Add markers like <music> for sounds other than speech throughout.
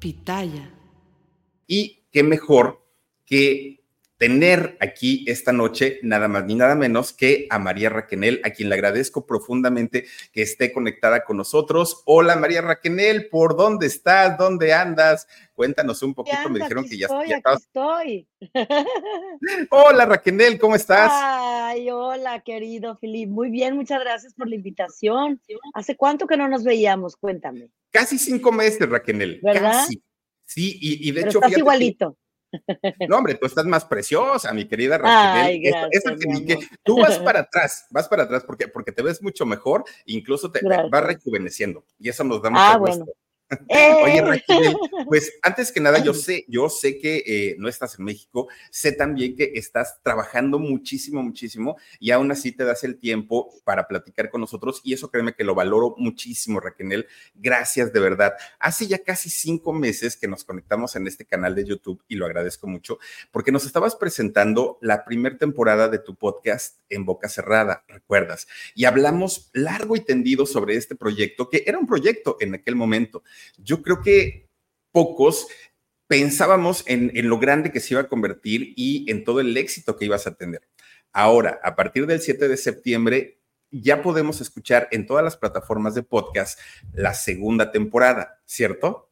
Pitaya. Y qué mejor que tener aquí esta noche nada más ni nada menos que a María Raquenel, a quien le agradezco profundamente que esté conectada con nosotros. Hola María Raquenel, ¿por dónde estás? ¿Dónde andas? Cuéntanos un poquito, me dijeron que ya, estoy, ya estoy. <laughs> Hola Raquenel, ¿cómo estás? Ay, hola querido Filip, muy bien, muchas gracias por la invitación. ¿Hace cuánto que no nos veíamos? Cuéntame. Casi cinco meses, Raquenel. ¿Verdad? Casi. Sí, y, y de Pero hecho... estás fíjate igualito. No, hombre, tú estás más preciosa, mi querida Raquel. Ay, gracias, que mi tú vas <laughs> para atrás, vas para atrás porque, porque te ves mucho mejor, incluso te, vas rejuveneciendo y eso nos da mucho Ah, gusto. bueno. Oye, ¡Eh! Raquel, pues antes que nada, yo sé, yo sé que eh, no estás en México, sé también que estás trabajando muchísimo, muchísimo, y aún así te das el tiempo para platicar con nosotros, y eso créeme que lo valoro muchísimo, Raquel. Gracias de verdad. Hace ya casi cinco meses que nos conectamos en este canal de YouTube, y lo agradezco mucho, porque nos estabas presentando la primera temporada de tu podcast en boca cerrada, ¿recuerdas? Y hablamos largo y tendido sobre este proyecto, que era un proyecto en aquel momento. Yo creo que pocos pensábamos en, lo grande que se iba a convertir y en todo el éxito que ibas a tener. Ahora, a partir del 7 de septiembre, ya podemos escuchar en todas las plataformas de podcast la segunda temporada, ¿cierto?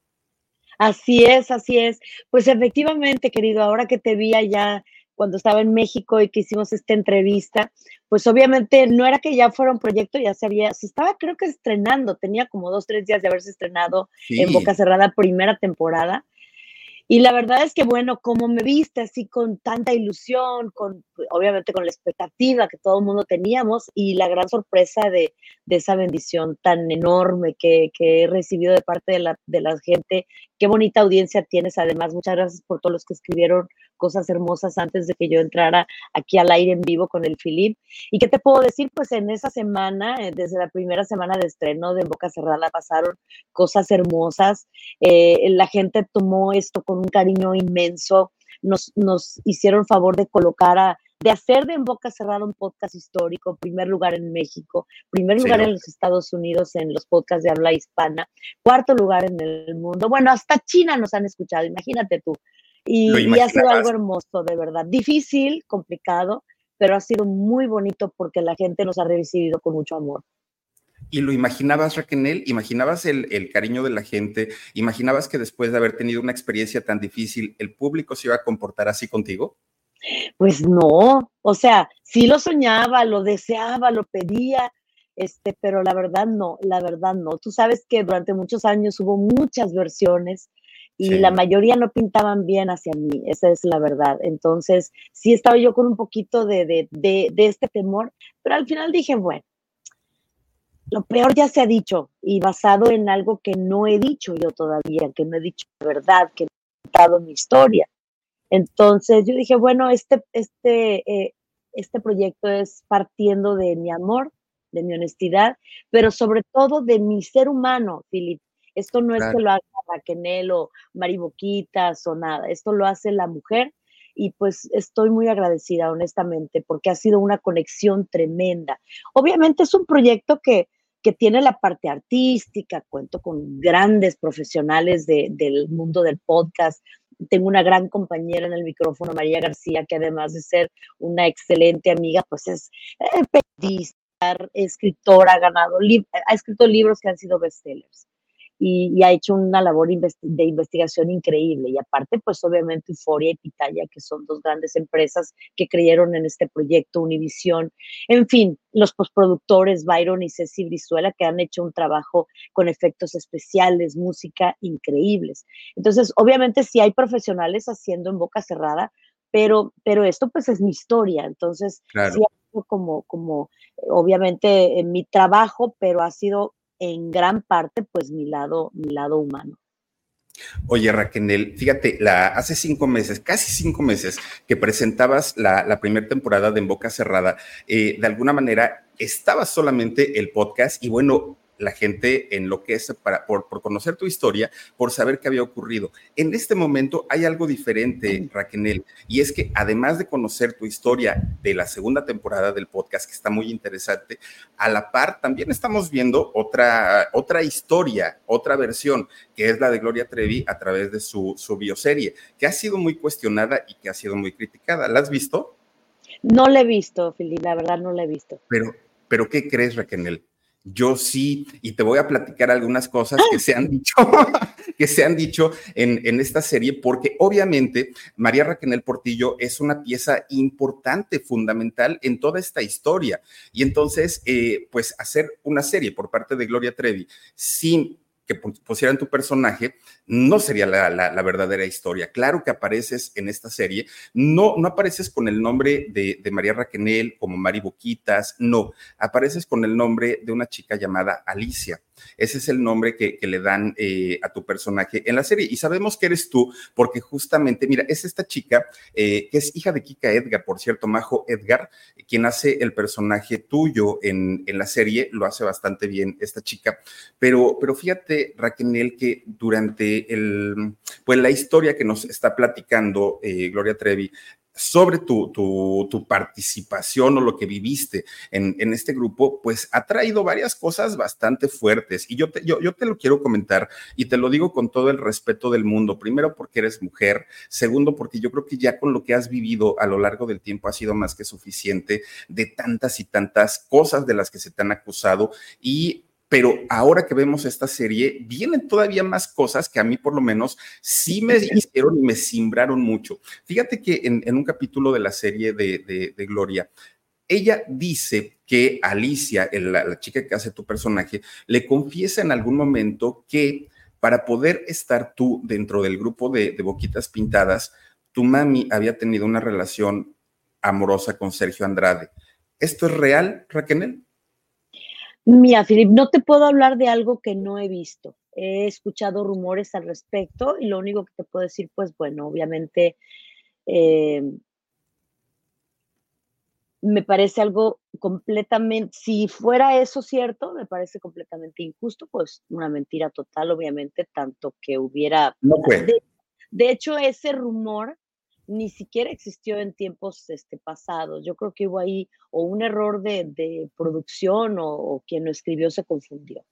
Así es, así es. Pues efectivamente, querido, ahora que te vi allá cuando estaba en México y que hicimos esta entrevista, pues obviamente no era que ya fuera un proyecto, ya se había, se estaba creo que estrenando, tenía como dos, tres días de haberse estrenado Sí. en Boca Cerrada primera temporada. Y la verdad es que, bueno, como me viste así con tanta ilusión, con obviamente con la expectativa que todo el mundo teníamos y la gran sorpresa de, de esa bendición tan enorme que, que he recibido de parte de la, de la gente. Qué bonita audiencia tienes, además. Muchas gracias por todos los que escribieron cosas hermosas antes de que yo entrara aquí al aire en vivo con el Filip. ¿Y qué te puedo decir? Pues en esa semana, eh, desde la primera semana de estreno de Boca Cerrada, pasaron cosas hermosas. Eh, la gente tomó esto con un cariño inmenso. Nos, nos hicieron favor de colocar a, de hacer de En Boca Cerrada un podcast histórico, primer lugar en México, primer Sí, lugar ¿no? en los Estados Unidos en los podcasts de habla hispana, cuarto lugar en el mundo. Bueno, hasta China nos han escuchado, imagínate tú. Y, ha sido algo hermoso, de verdad. Difícil, complicado, pero ha sido muy bonito porque la gente nos ha recibido con mucho amor. ¿Y lo imaginabas, Raquel? ¿Imaginabas el, el cariño de la gente? ¿Imaginabas que después de haber tenido una experiencia tan difícil, el público se iba a comportar así contigo? Pues no, o sea, sí lo soñaba, lo deseaba, lo pedía, este, pero la verdad no, la verdad no. Tú sabes que durante muchos años hubo muchas versiones y Sí. la mayoría no pintaban bien hacia mí, esa es la verdad. Entonces, sí estaba yo con un poquito de, de, de, este temor, pero al final dije, bueno, lo peor ya se ha dicho y basado en algo que no he dicho yo todavía, que no he dicho la verdad, que no he contado mi historia. Entonces yo dije, bueno, este, este, eh, este proyecto es partiendo de mi amor, de mi honestidad, pero sobre todo de mi ser humano, Filip. Esto no es Claro. que lo haga Raquenel o Mariboquitas o nada, esto lo hace la mujer y pues estoy muy agradecida, honestamente, porque ha sido una conexión tremenda. Obviamente es un proyecto que, que tiene la parte artística, cuento con grandes profesionales de- del mundo del podcast, tengo una gran compañera en el micrófono, María García, que además de ser una excelente amiga, pues es eh, periodista, escritora, ha ganado, ha escrito libros que han sido bestsellers y, y ha hecho una labor de investigación increíble. Y aparte, pues obviamente Euforia y Pitaya, que son dos grandes empresas que creyeron en este proyecto, Univisión. En fin, los postproductores Byron y Ceci Brizuela, que han hecho un trabajo con efectos especiales, música increíbles. Entonces, obviamente sí hay profesionales haciendo en boca cerrada, pero, pero esto pues es mi historia. Entonces, Claro. sí ha sido como, como, obviamente, en mi trabajo, pero ha sido en gran parte, pues, mi lado, mi lado humano. Oye, Raquel, fíjate, la, hace cinco meses, casi cinco meses, que presentabas la, la primera temporada de En Boca Cerrada, eh, de alguna manera estaba solamente el podcast y bueno, la gente enloquece para, por, por conocer tu historia, por saber qué había ocurrido. En este momento hay algo diferente, Raquel, y es que además de conocer tu historia de la segunda temporada del podcast, que está muy interesante, a la par también estamos viendo otra, otra historia, otra versión, que es la de Gloria Trevi a través de su, su bioserie, que ha sido muy cuestionada y que ha sido muy criticada. ¿La has visto? No la he visto, Fili, la verdad no la he visto. Pero, pero ¿qué crees, Raquel? Yo sí, y te voy a platicar algunas cosas que se han <laughs> dicho, <laughs> que se han dicho en, en, esta serie, porque obviamente María Raquel Portillo es una pieza importante, fundamental en toda esta historia. Y entonces, eh, pues hacer una serie por parte de Gloria Trevi sin que pusieran tu personaje, no sería la, la, verdadera historia. Claro que apareces en esta serie, no, no apareces con el nombre de, de María Raquenel como Mari Boquitas, no, apareces con el nombre de una chica llamada Alicia. Ese es el nombre que, le dan eh, a tu personaje en la serie. Y sabemos que eres tú, porque justamente, mira, es esta chica eh, que es hija de Kika Edgar, por cierto, Majo Edgar, quien hace el personaje tuyo en, en la serie, lo hace bastante bien esta chica. Pero, pero fíjate, Raquel, que durante el, pues la historia que nos está platicando eh, Gloria Trevi sobre tu, tu, participación o lo que viviste en, en, este grupo, pues ha traído varias cosas bastante fuertes. Y yo te, yo, yo te lo quiero comentar y te lo digo con todo el respeto del mundo. Primero, porque eres mujer. Segundo, porque yo creo que ya con lo que has vivido a lo largo del tiempo ha sido más que suficiente de tantas y tantas cosas de las que se te han acusado. Y pero ahora que vemos esta serie, vienen todavía más cosas que a mí por lo menos sí me hicieron y me simbraron mucho. Fíjate que en, en un capítulo de la serie de, de, de, Gloria, ella dice que Alicia, la, la chica que hace tu personaje, le confiesa en algún momento que para poder estar tú dentro del grupo de, de Boquitas Pintadas, tu mami había tenido una relación amorosa con Sergio Andrade. ¿Esto es real, Raquel? Mira, Filip, no te puedo hablar de algo que no he visto. He escuchado rumores al respecto y lo único que te puedo decir, pues bueno, obviamente eh, me parece algo completamente, si fuera eso cierto, me parece completamente injusto, pues una mentira total, obviamente, tanto que hubiera... No de hecho, ese rumor ni siquiera existió en tiempos este, pasados. Yo creo que hubo ahí o un error de, de producción o, o, quien lo escribió se confundió.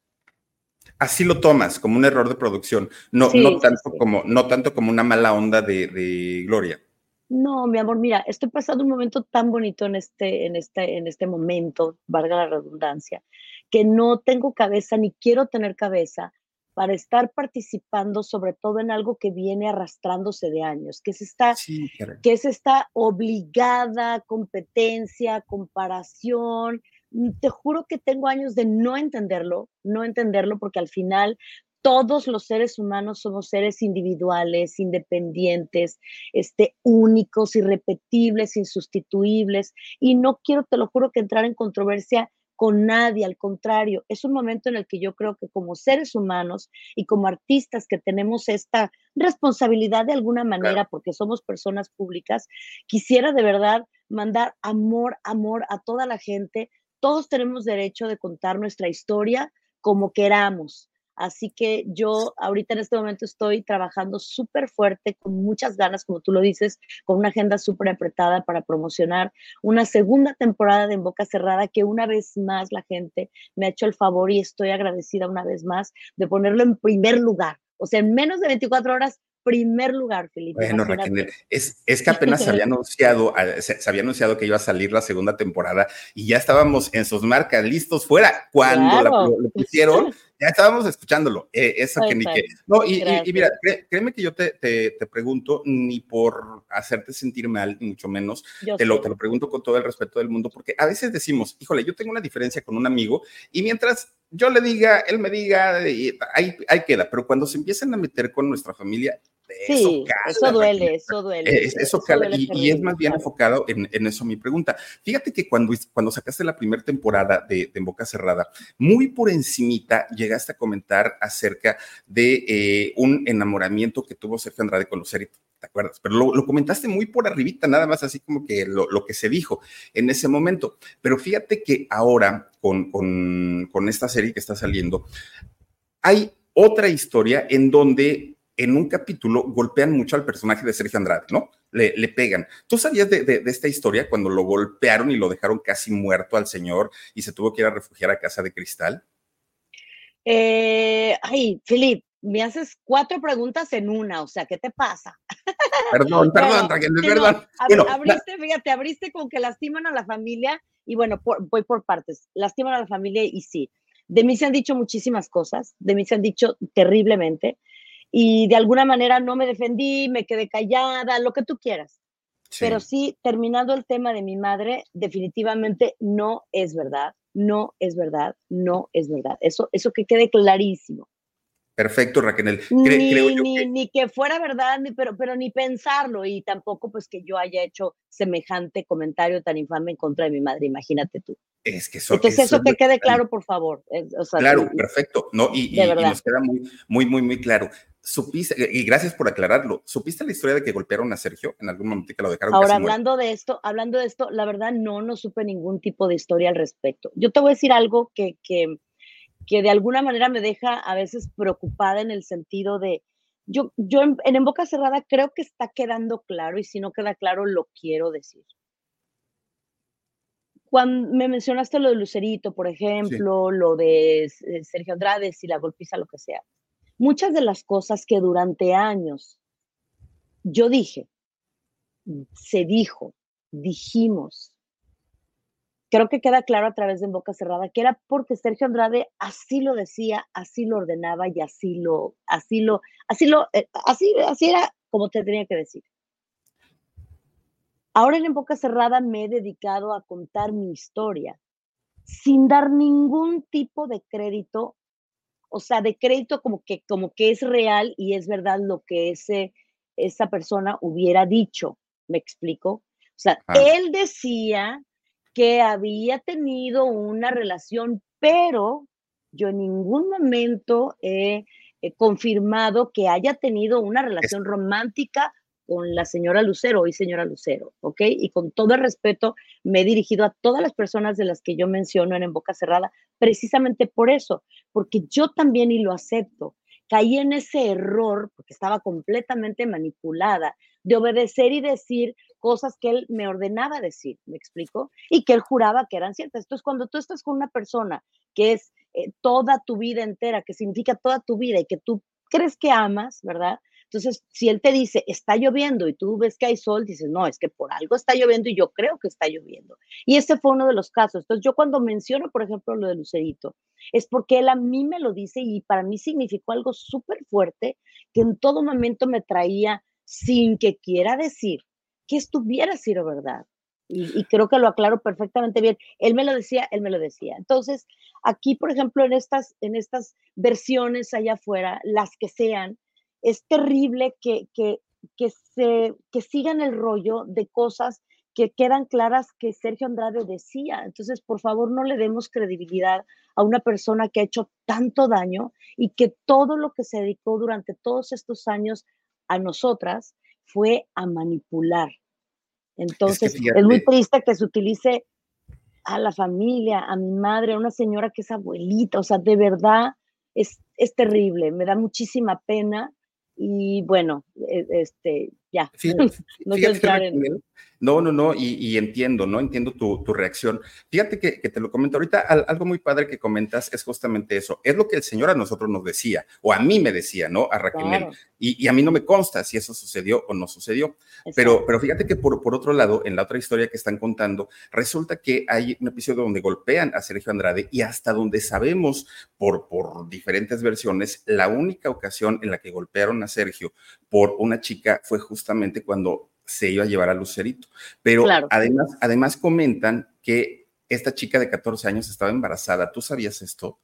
Así lo tomas, como un error de producción, no, sí, no, tanto, sí. Como, no tanto como una mala onda de, de, Gloria. No, mi amor, mira, estoy pasando un momento tan bonito en este, en este, en este momento, valga la redundancia, que no tengo cabeza ni quiero tener cabeza para estar participando sobre todo en algo que viene arrastrándose de años, que es esta, sí, que es esta obligada competencia, comparación. Mm, te juro que tengo años de no entenderlo, no entenderlo, porque al final todos los seres humanos somos seres individuales, independientes, este, únicos, irrepetibles, insustituibles, y no quiero, te lo juro, que entrar en controversia con nadie, al contrario, es un momento en el que yo creo que como seres humanos y como artistas que tenemos esta responsabilidad de alguna manera, claro. porque somos personas públicas, quisiera de verdad mandar amor, amor a toda la gente. Todos tenemos derecho de contar nuestra historia como queramos. Así que yo ahorita en este momento estoy trabajando súper fuerte, con muchas ganas, como tú lo dices, con una agenda súper apretada para promocionar una segunda temporada de En Boca Cerrada que una vez más la gente me ha hecho el favor y estoy agradecida una vez más de ponerlo en primer lugar. O sea, en menos de 24 horas primer lugar, Felipe. Bueno, Raquel, es, es, que apenas se había <laughs> anunciado, se, se, había anunciado que iba a salir la segunda temporada y ya estábamos en sus marcas listos fuera. Cuando claro. la, lo pusieron, <laughs> ya estábamos escuchándolo. Eh, eso que ni que. No, y, y, y mira, cré, créeme que yo te, te, te, pregunto, ni por hacerte sentir mal, ni mucho menos, te lo, te lo pregunto con todo el respeto del mundo, porque a veces decimos, híjole, yo tengo una diferencia con un amigo y mientras yo le diga, él me diga, ahí, ahí queda, pero cuando se empiezan a meter con nuestra familia, Sí, eso, cala, eso duele, eso duele. Es, eso, eso cala, duele y, y, es más bien enfocado en, en, eso mi pregunta. Fíjate que cuando, cuando sacaste la primera temporada de, de, En Boca Cerrada, muy por encimita llegaste a comentar acerca de eh, un enamoramiento que tuvo Sergio Andrade con Lucero, ¿te acuerdas? Pero lo, comentaste muy por arribita, nada más así como que lo, que se dijo en ese momento. Pero fíjate que ahora, con, con, con esta serie que está saliendo, hay otra historia en donde en un capítulo golpean mucho al personaje de Sergio Andrade, ¿no? Le, le pegan. ¿Tú sabías de, esta historia cuando lo golpearon y lo dejaron casi muerto al señor y se tuvo que ir a refugiar a Casa de Cristal? Eh, ay, Filip, me haces cuatro preguntas en una, o sea, ¿qué te pasa? Perdón, perdón, es verdad. abriste, fíjate, abriste como que lastiman a la familia y bueno, voy por partes, lastiman a la familia y sí. De mí se han dicho muchísimas cosas, de mí se han dicho terriblemente y de alguna manera no me defendí, me quedé callada, lo que tú quieras. Pero sí, terminando el tema de mi madre, definitivamente no es verdad, no es verdad, no es verdad. Eso, eso que quede clarísimo. Perfecto, Raquel. ni, que... fuera verdad, ni, pero, pero ni pensarlo y tampoco pues que yo haya hecho semejante comentario tan infame en contra de mi madre, imagínate tú. Es que eso, Entonces eso, que quede claro, por favor. claro, perfecto. No, y, nos queda muy, muy, muy, muy claro. Supiste, y gracias por aclararlo, ¿supiste la historia de que golpearon a Sergio en algún momento que lo dejaron? Ahora, hablando de esto, hablando de esto, la verdad no, no supe ningún tipo de historia al respecto. Yo te voy a decir algo que, que que de alguna manera me deja a veces preocupada en el sentido de, yo, yo en, en, boca cerrada creo que está quedando claro y si no queda claro lo quiero decir. Cuando me mencionaste lo de Lucerito, por ejemplo, lo de eh, Sergio Andrade, si la golpiza, lo que sea. Muchas de las cosas que durante años yo dije, se dijo, dijimos, creo que queda claro a través de En Boca Cerrada que era porque Sergio Andrade así lo decía, así lo ordenaba y así lo, así lo, así lo, eh, así, así era como te tenía que decir. Ahora en Boca Cerrada me he dedicado a contar mi historia sin dar ningún tipo de crédito, o sea, de crédito como que, como que es real y es verdad lo que ese, esa persona hubiera dicho. ¿Me explico? O sea, ah. él decía que había tenido una relación, pero yo en ningún momento he, confirmado que haya tenido una relación romántica con la señora Lucero, hoy señora Lucero, ¿ok? Y con todo el respeto, me he dirigido a todas las personas de las que yo menciono en En Boca Cerrada, precisamente por eso, porque yo también, y lo acepto, caí en ese error, porque estaba completamente manipulada, de obedecer y decir cosas que él me ordenaba decir, ¿me explico? Y que él juraba que eran ciertas. Entonces, cuando tú estás con una persona que es eh, toda tu vida entera, que significa toda tu vida y que tú crees que amas, ¿verdad? Entonces, si él te dice, está lloviendo y tú ves que hay sol, dices, no, es que por algo está lloviendo y yo creo que está lloviendo. Y ese fue uno de los casos. Entonces, yo cuando menciono, por ejemplo, lo de Lucerito, es porque él a mí me lo dice y para mí significó algo súper fuerte que en todo momento me traía sin que quiera decir que estuviera sido verdad. Y, creo que lo aclaro perfectamente bien. Él me lo decía, él me lo decía. Entonces, aquí, por ejemplo, en estas, en estas versiones allá afuera, las que sean, es terrible que, que, que, se, que sigan el rollo de cosas que quedan claras que Sergio Andrade decía. Entonces, por favor, no le demos credibilidad a una persona que ha hecho tanto daño y que todo lo que se dedicó durante todos estos años a nosotras fue a manipular. Entonces, es, muy triste que se utilice a la familia, a mi madre, a una señora que es abuelita, o sea, de verdad es, es terrible, me da muchísima pena y bueno, e, este, ya. <laughs> no no, no, no, y, entiendo, ¿no? Entiendo tu, reacción. Fíjate que, te lo comento ahorita, algo muy padre que comentas es justamente eso. Es lo que el Señor a nosotros nos decía, o a mí me decía, ¿no? A Raquel. Y, a mí no me consta si eso sucedió o no sucedió. Pero, pero fíjate que por, por otro lado, en la otra historia que están contando, resulta que hay un episodio donde golpean a Sergio Andrade y hasta donde sabemos, por, por diferentes versiones, la única ocasión en la que golpearon a Sergio por una chica fue justamente cuando se iba a llevar a Lucerito. Pero además, además comentan que esta chica de 14 años estaba embarazada. ¿Tú sabías esto?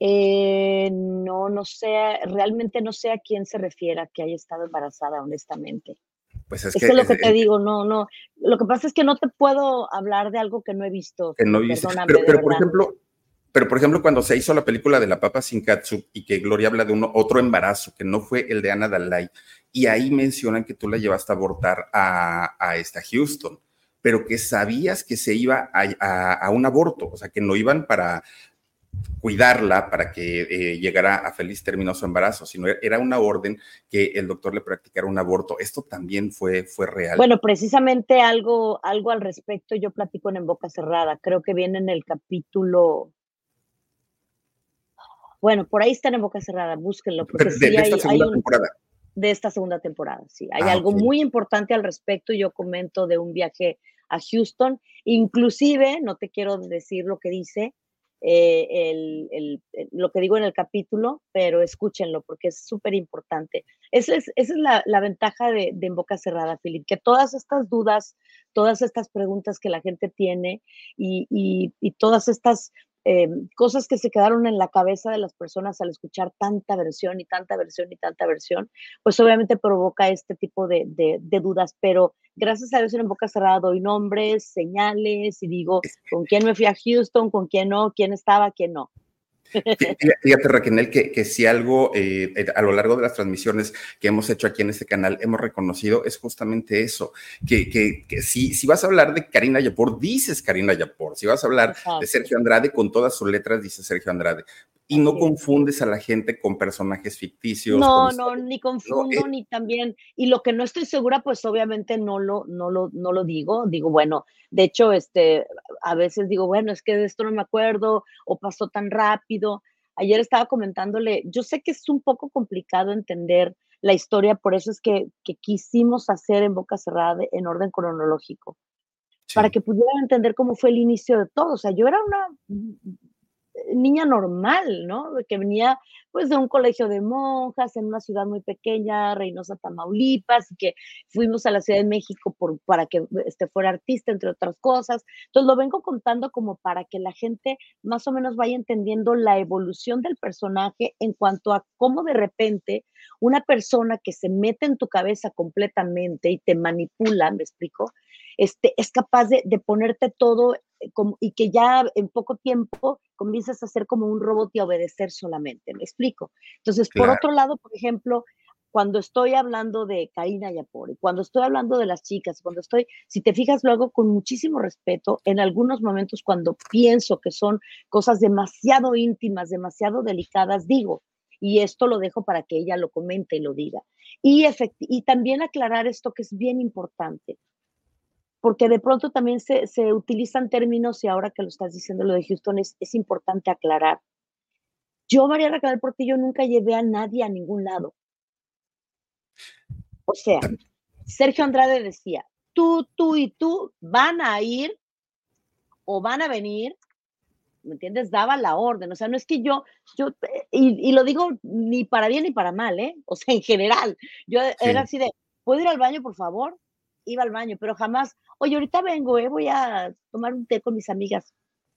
Eh, no, no sé, realmente no sé a quién se refiere que haya estado embarazada, honestamente. Pues es, que, es lo que te digo, no, no. Lo que pasa es que no te puedo hablar de algo que no he visto. Que no Pero, pero por ejemplo, Pero, por ejemplo, cuando se hizo la película de La Papa Sin Katsu y que Gloria habla de uno, otro embarazo, que no fue el de Ana Dalai, y ahí mencionan que tú la llevaste a abortar a, a esta Houston, pero que sabías que se iba a, un aborto, o sea, que no iban para cuidarla para que eh, llegara a feliz término su embarazo, sino era una orden que el doctor le practicara un aborto. Esto también fue, fue real. Bueno, precisamente algo, algo al respecto yo platico En Boca Cerrada. Creo que viene en el capítulo. Bueno, por ahí está en Boca Cerrada, búsquenlo. Porque de, esta segunda temporada. De esta segunda temporada, sí. Hay ah, algo muy importante al respecto. Yo comento de un viaje a Houston. Inclusive, no te quiero decir lo que dice, eh, el, lo que digo en el capítulo, pero escúchenlo porque es súper importante. Esa es, esa es la, la, ventaja de, de, En Boca Cerrada, Filip, que todas estas dudas, todas estas preguntas que la gente tiene y, y, y todas estas eh, cosas que se quedaron en la cabeza de las personas al escuchar tanta versión y tanta versión y tanta versión, pues obviamente provoca este tipo de, de, dudas, pero gracias a Dios en boca cerrada doy nombres, señales y digo con quién me fui a Houston, con quién no, quién estaba, quién no. Fíjate, Raquel, que, que si algo eh, a lo largo de las transmisiones que hemos hecho aquí en este canal hemos reconocido es justamente eso, que, que, si, si vas a hablar de Karina Yapor, dices Karina Yapor, si vas a hablar de Sergio Andrade, con todas sus letras dices Sergio Andrade, y no confundes a la gente con personajes ficticios. No, no, ni confundo, eh ni también, y lo que no estoy segura, pues obviamente no lo, no lo, no lo digo, digo, bueno, de hecho, este, a veces digo, bueno, es que de esto no me acuerdo, o pasó tan rápido. Ayer estaba comentándole, yo sé que es un poco complicado entender la historia, por eso es que, que quisimos hacer en boca cerrada en orden cronológico, para que pudieran entender cómo fue el inicio de todo. O sea, yo era una niña normal, ¿no? Que venía pues de un colegio de monjas en una ciudad muy pequeña, Reynosa, Tamaulipas, y que fuimos a la Ciudad de México por, para que este, fuera artista, entre otras cosas. Entonces lo vengo contando como para que la gente más o menos vaya entendiendo la evolución del personaje en cuanto a cómo de repente una persona que se mete en tu cabeza completamente y te manipula, me explico, este, es capaz de, de ponerte todo como, y que ya en poco tiempo comienzas a ser como un robot y a obedecer solamente, ¿me explico? Entonces, por otro lado, por ejemplo, cuando estoy hablando de Karina Yapori, cuando estoy hablando de las chicas, cuando estoy, si te fijas, lo hago con muchísimo respeto. En algunos momentos, cuando pienso que son cosas demasiado íntimas, demasiado delicadas, digo, y esto lo dejo para que ella lo comente y lo diga. Y, y también aclarar esto que es bien importante porque de pronto también se, utilizan términos y ahora que lo estás diciendo lo de Houston es, es importante aclarar. Yo, María Raquel Portillo, nunca llevé a nadie a ningún lado. O sea, Sergio Andrade decía, tú, tú y tú van a ir o van a venir, ¿me entiendes? Daba la orden, o sea, no es que yo, yo, y, lo digo ni para bien ni para mal, ¿eh? O sea, en general, yo era así de, ¿puedo ir al baño, por favor? Iba al baño, pero jamás, oye, ahorita vengo, eh, voy a tomar un té con mis amigas.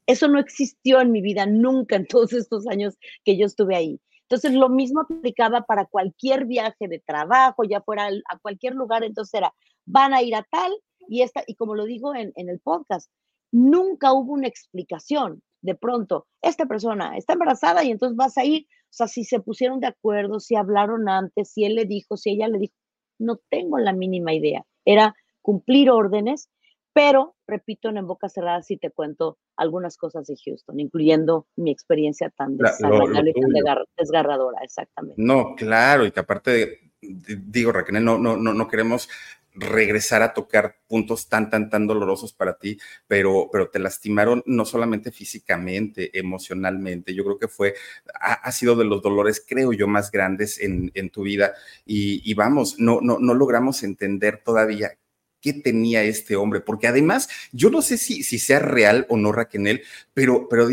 Eso no existió en mi vida nunca en todos estos años que yo estuve ahí. Entonces, lo mismo aplicaba para cualquier viaje de trabajo, ya fuera a cualquier lugar. Entonces, era, van a ir a tal y esta, y como lo digo en, en el podcast, nunca hubo una explicación. De pronto, esta persona está embarazada y entonces vas a ir. O sea, si se pusieron de acuerdo, si hablaron antes, si él le dijo, si ella le dijo, no tengo la mínima idea. Era cumplir órdenes, pero repito, en, boca cerrada sí te cuento algunas cosas de Houston, incluyendo mi experiencia tan desagradable y tan desgarradora, exactamente. No, claro, y que aparte, digo, Raquel, no, no, no, no queremos regresar a tocar puntos tan, tan, tan dolorosos para ti, pero, pero te lastimaron no solamente físicamente, emocionalmente. Yo creo que fue, ha, sido de los dolores, creo yo, más grandes en, en tu vida. Y, vamos, no, no, no logramos entender todavía qué tenía este hombre, porque además, yo no sé si, si sea real o no, Raquel, pero, pero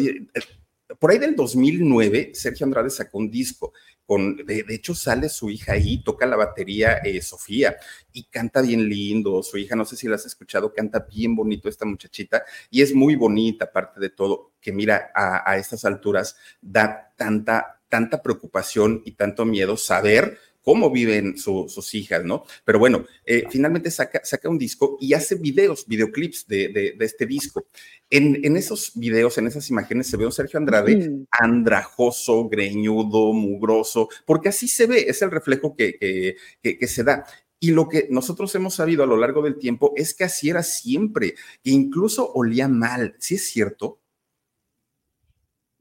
por ahí del 2009, Sergio Andrade sacó un disco. Con, de, hecho, sale su hija ahí, toca la batería eh, Sofía y canta bien lindo. Su hija, no sé si la has escuchado, canta bien bonito esta muchachita y es muy bonita, aparte de todo, que mira, a, a estas alturas da tanta, tanta preocupación y tanto miedo saber cómo viven sus hijas, ¿no? Pero bueno, eh, finalmente saca, saca un disco y hace videos, videoclips de, de, este disco. En, en, esos videos, en esas imágenes, se ve un Sergio Andrade andrajoso, greñudo, mugroso, porque así se ve, es el reflejo que, que, que se da. Y lo que nosotros hemos sabido a lo largo del tiempo es que así era siempre, que incluso olía mal. ¿Sí es cierto?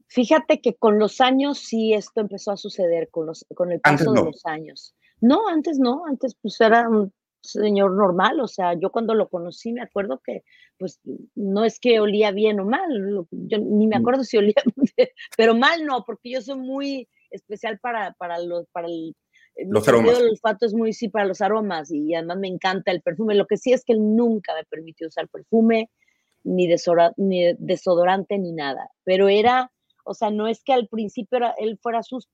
Fíjate que con los años sí esto empezó a suceder, con, los, con el paso de los años. No, antes no, antes pues era un señor normal, o sea, yo cuando lo conocí me acuerdo que pues no es que olía bien o mal, yo ni me mm. acuerdo si olía, <laughs> pero mal no, porque yo soy muy especial para, para, los, para el los aromas. El olfato es muy sí para los aromas y además me encanta el perfume. Lo que sí es que él nunca me permitió usar perfume, ni, ni desodorante, ni nada. Pero era, o sea, no es que al principio era, él fuera sucio,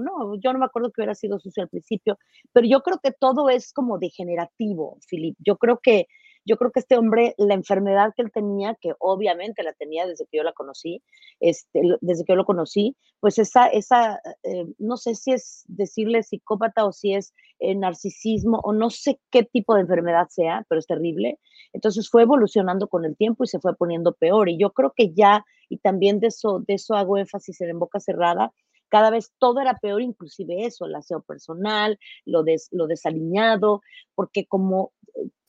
no, yo no me acuerdo que hubiera sido sucio al principio, pero yo creo que todo es como degenerativo, Filip. Yo creo que yo creo que este hombre, la enfermedad que él tenía, que obviamente la tenía desde que yo la conocí, este, desde que yo lo conocí, pues esa, esa eh, no sé si es decirle psicópata o si es eh, narcisismo o no sé qué tipo de enfermedad sea, pero es terrible. Entonces fue evolucionando con el tiempo y se fue poniendo peor. Y yo creo que ya, y también de eso, de eso hago énfasis en boca cerrada, cada vez todo era peor, inclusive eso, el aseo personal, lo, des, lo desaliñado, porque como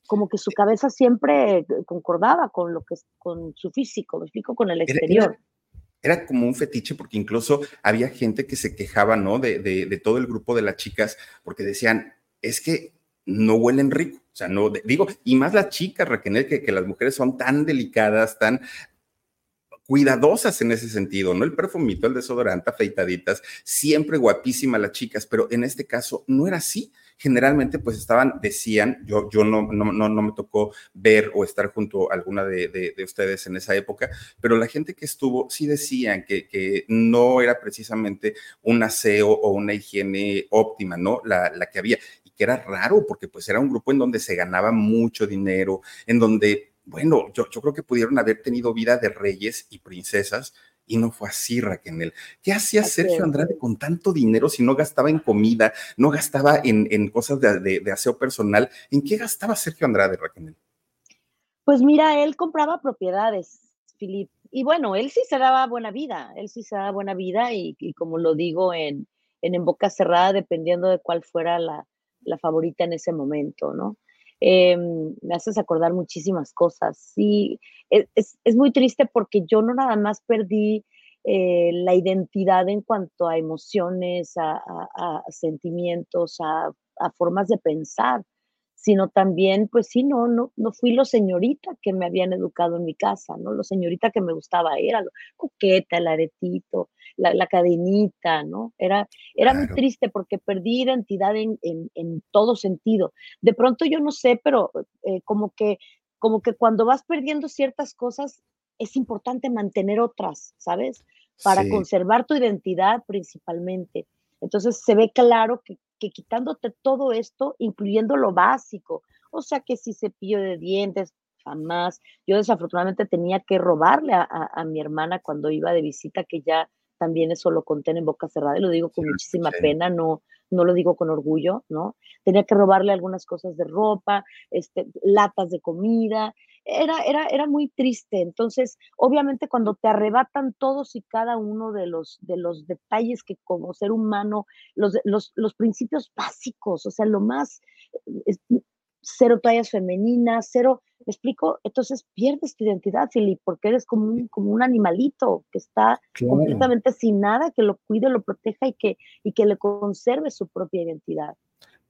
como que su cabeza siempre concordaba con lo que con su físico, me explico, con el exterior. Era, como un fetiche porque incluso había gente que se quejaba, ¿no? De, de, todo el grupo de las chicas porque decían, es que no huelen rico. O sea, no, digo, y más las chicas, Raquel, que, que las mujeres son tan delicadas, tan cuidadosas en ese sentido, ¿no? El perfumito, el desodorante, afeitaditas, siempre guapísimas las chicas, pero en este caso no era así generalmente pues estaban, decían, yo, yo no, no, no, me tocó ver o estar junto a alguna de, de, ustedes en esa época, pero la gente que estuvo sí decían que, que no era precisamente un aseo o una higiene óptima, ¿no? La, la que había y que era raro porque pues era un grupo en donde se ganaba mucho dinero, en donde bueno, yo, yo, creo que pudieron haber tenido vida de reyes y princesas, y no fue así, Raquel. ¿Qué hacía Sergio Andrade con tanto dinero si no gastaba en comida, no gastaba en, cosas de, aseo personal? ¿En qué gastaba Sergio Andrade, Raquel? Pues mira, él compraba propiedades, Filip. Y bueno, él sí se daba buena vida, él sí se daba buena vida y, como lo digo en, en, boca cerrada, dependiendo de cuál fuera la, la favorita en ese momento, ¿no? Em, me haces acordar muchísimas cosas. Sí, e, es, es, muy triste porque yo no nada más perdí eh, la identidad en cuanto a emociones, a, a, sentimientos, a, a, formas de pensar, sino también, pues sí, no, no, no fui lo señorita que me habían educado en mi casa, ¿no? Lo señorita que me gustaba era lo coqueta, el aretito, la, la cadenita, ¿no? Era, era muy triste porque perdí identidad en, en, en, todo sentido. De pronto yo no sé, pero eh, como que como que cuando vas perdiendo ciertas cosas es importante mantener otras, ¿sabes? Para conservar tu identidad principalmente. Entonces se ve claro que que quitándote todo esto, incluyendo lo básico, o sea que si cepillo de dientes, jamás. Yo desafortunadamente tenía que robarle a, mi hermana cuando iba de visita, que ya también eso lo conté en boca cerrada, y lo digo con muchísima pena, no, no lo digo con orgullo, ¿no? Tenía que robarle algunas cosas de ropa, este, latas de comida, era, era, era muy triste. Entonces, obviamente cuando te arrebatan todos y cada uno de los, de los detalles que como ser humano, los, los, los principios básicos, o sea, lo más, cero tallas femeninas, cero, ¿me explico? Entonces pierdes tu identidad, Filip, porque eres como un, como un animalito que está completamente sin nada, que lo cuide, lo proteja y que, y que le conserve su propia identidad.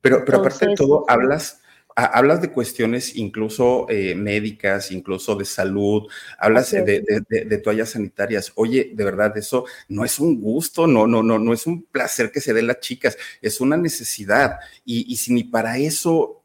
Pero, pero aparte de todo, hablas hablas de cuestiones incluso eh, médicas, incluso de salud, hablas de, toallas sanitarias. Oye, de verdad, eso no es un gusto, no, no, no, no es un placer que se den las chicas, es una necesidad. Y, si ni para eso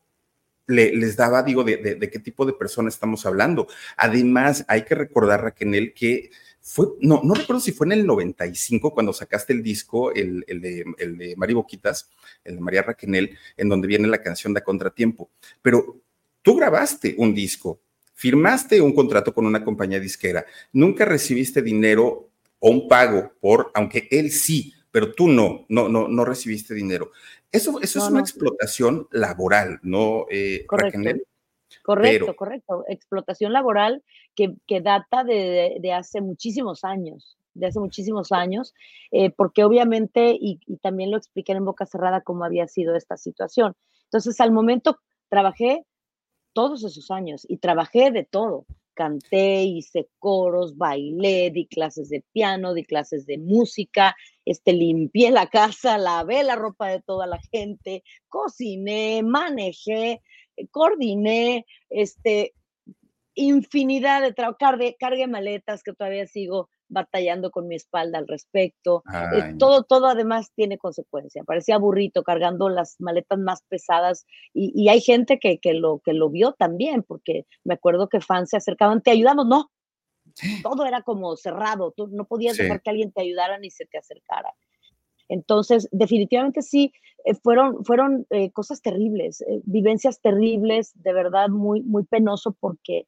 les daba, digo, de, qué tipo de persona estamos hablando. Además, hay que recordar, Raquel, que fue, no, no recuerdo si fue en el 95 cuando sacaste el disco, el, el, de, el de Mari Boquitas, el de María Raquenel, en donde viene la canción de Contratiempo. Pero tú grabaste un disco, firmaste un contrato con una compañía disquera, nunca recibiste dinero o un pago por, aunque él sí pero tú no, no, no, no recibiste dinero. Eso, eso es una explotación laboral, ¿no? Eh, correcto. Correcto, correcto. Explotación laboral que, que data de, de, hace muchísimos años, de hace muchísimos años, eh, porque obviamente, y, y, también lo expliqué en boca cerrada cómo había sido esta situación. Entonces, al momento trabajé todos esos años y trabajé de todo. Canté, hice coros, bailé, di clases de piano, di clases de música, este, limpié la casa, lavé la ropa de toda la gente, cociné, manejé, coordiné, este, infinidad de trabajo, cargué, cargué maletas que todavía sigo batallando con mi espalda al respecto. Eh, todo, todo además tiene consecuencia. Parecía burrito cargando las maletas más pesadas y, hay gente que, que, lo, que lo vio también, porque me acuerdo que fans se acercaban, te ayudamos, no. Todo era como cerrado, tú no podías dejar que alguien te ayudara ni se te acercara. Entonces, definitivamente sí, eh, fueron, fueron eh, cosas terribles, vivencias terribles, de verdad muy, muy penoso porque,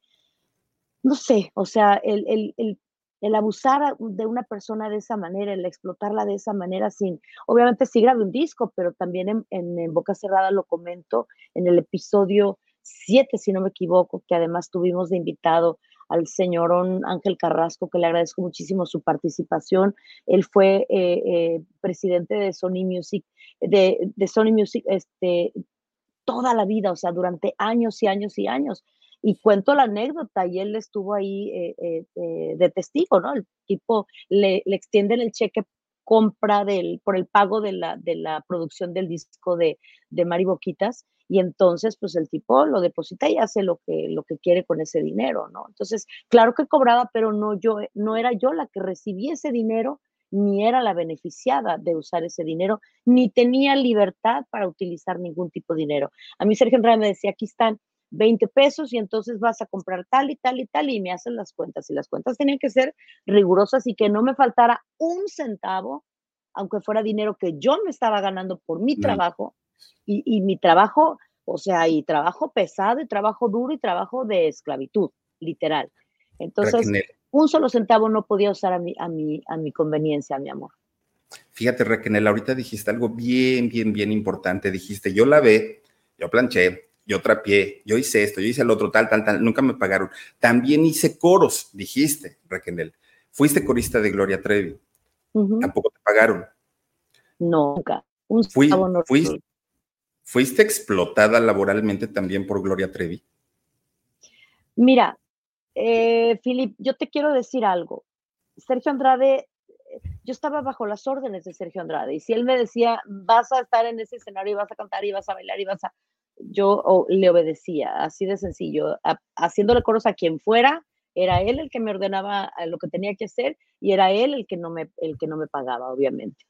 no sé, o sea, el, el, el el abusar de una persona de esa manera, el explotarla de esa manera, sin, obviamente sí grabé un disco, pero también en, Boca Cerrada lo comento en el episodio 7, si no me equivoco, que además tuvimos de invitado al señor Ángel Carrasco, que le agradezco muchísimo su participación. Él fue eh, eh, presidente de Sony Music, de, de Sony Music, este, toda la vida, o sea, durante años y años y años y cuento la anécdota y él estuvo ahí eh, eh, eh, de testigo, ¿no? El tipo le, le, extienden el cheque compra del, por el pago de la, de la producción del disco de, de Mari Boquitas y entonces pues el tipo lo deposita y hace lo que, lo que quiere con ese dinero, ¿no? Entonces, claro que cobraba, pero no, yo, no era yo la que recibía ese dinero, ni era la beneficiada de usar ese dinero, ni tenía libertad para utilizar ningún tipo de dinero. A mí Sergio Andrade me decía, aquí están 20 pesos y entonces vas a comprar tal y tal y tal y me hacen las cuentas. Y las cuentas tenían que ser rigurosas y que no me faltara un centavo, aunque fuera dinero que yo me estaba ganando por mi trabajo y, mi trabajo, o sea, y trabajo pesado y trabajo duro y trabajo de esclavitud, literal. Entonces, un solo centavo no podía usar a mi, a mi, a mi conveniencia, mi amor. Fíjate, Raquel, ahorita dijiste algo bien, bien, bien importante. Dijiste, yo la ve, yo planché, yo trapié, yo hice esto, yo hice el otro, tal, tal, tal, nunca me pagaron. También hice coros, dijiste, Raquel. Fuiste corista de Gloria Trevi. Tampoco te pagaron. Nunca. Un fuiste, fuiste, explotada laboralmente también por Gloria Trevi? Mira, eh, Filip, yo te quiero decir algo. Sergio Andrade, yo estaba bajo las órdenes de Sergio Andrade y si él me decía, vas a estar en ese escenario y vas a cantar y vas a bailar y vas a yo le obedecía, así de sencillo, haciéndole coros a quien fuera, era él el que me ordenaba lo que tenía que hacer y era él el que no me, el que no me pagaba, obviamente.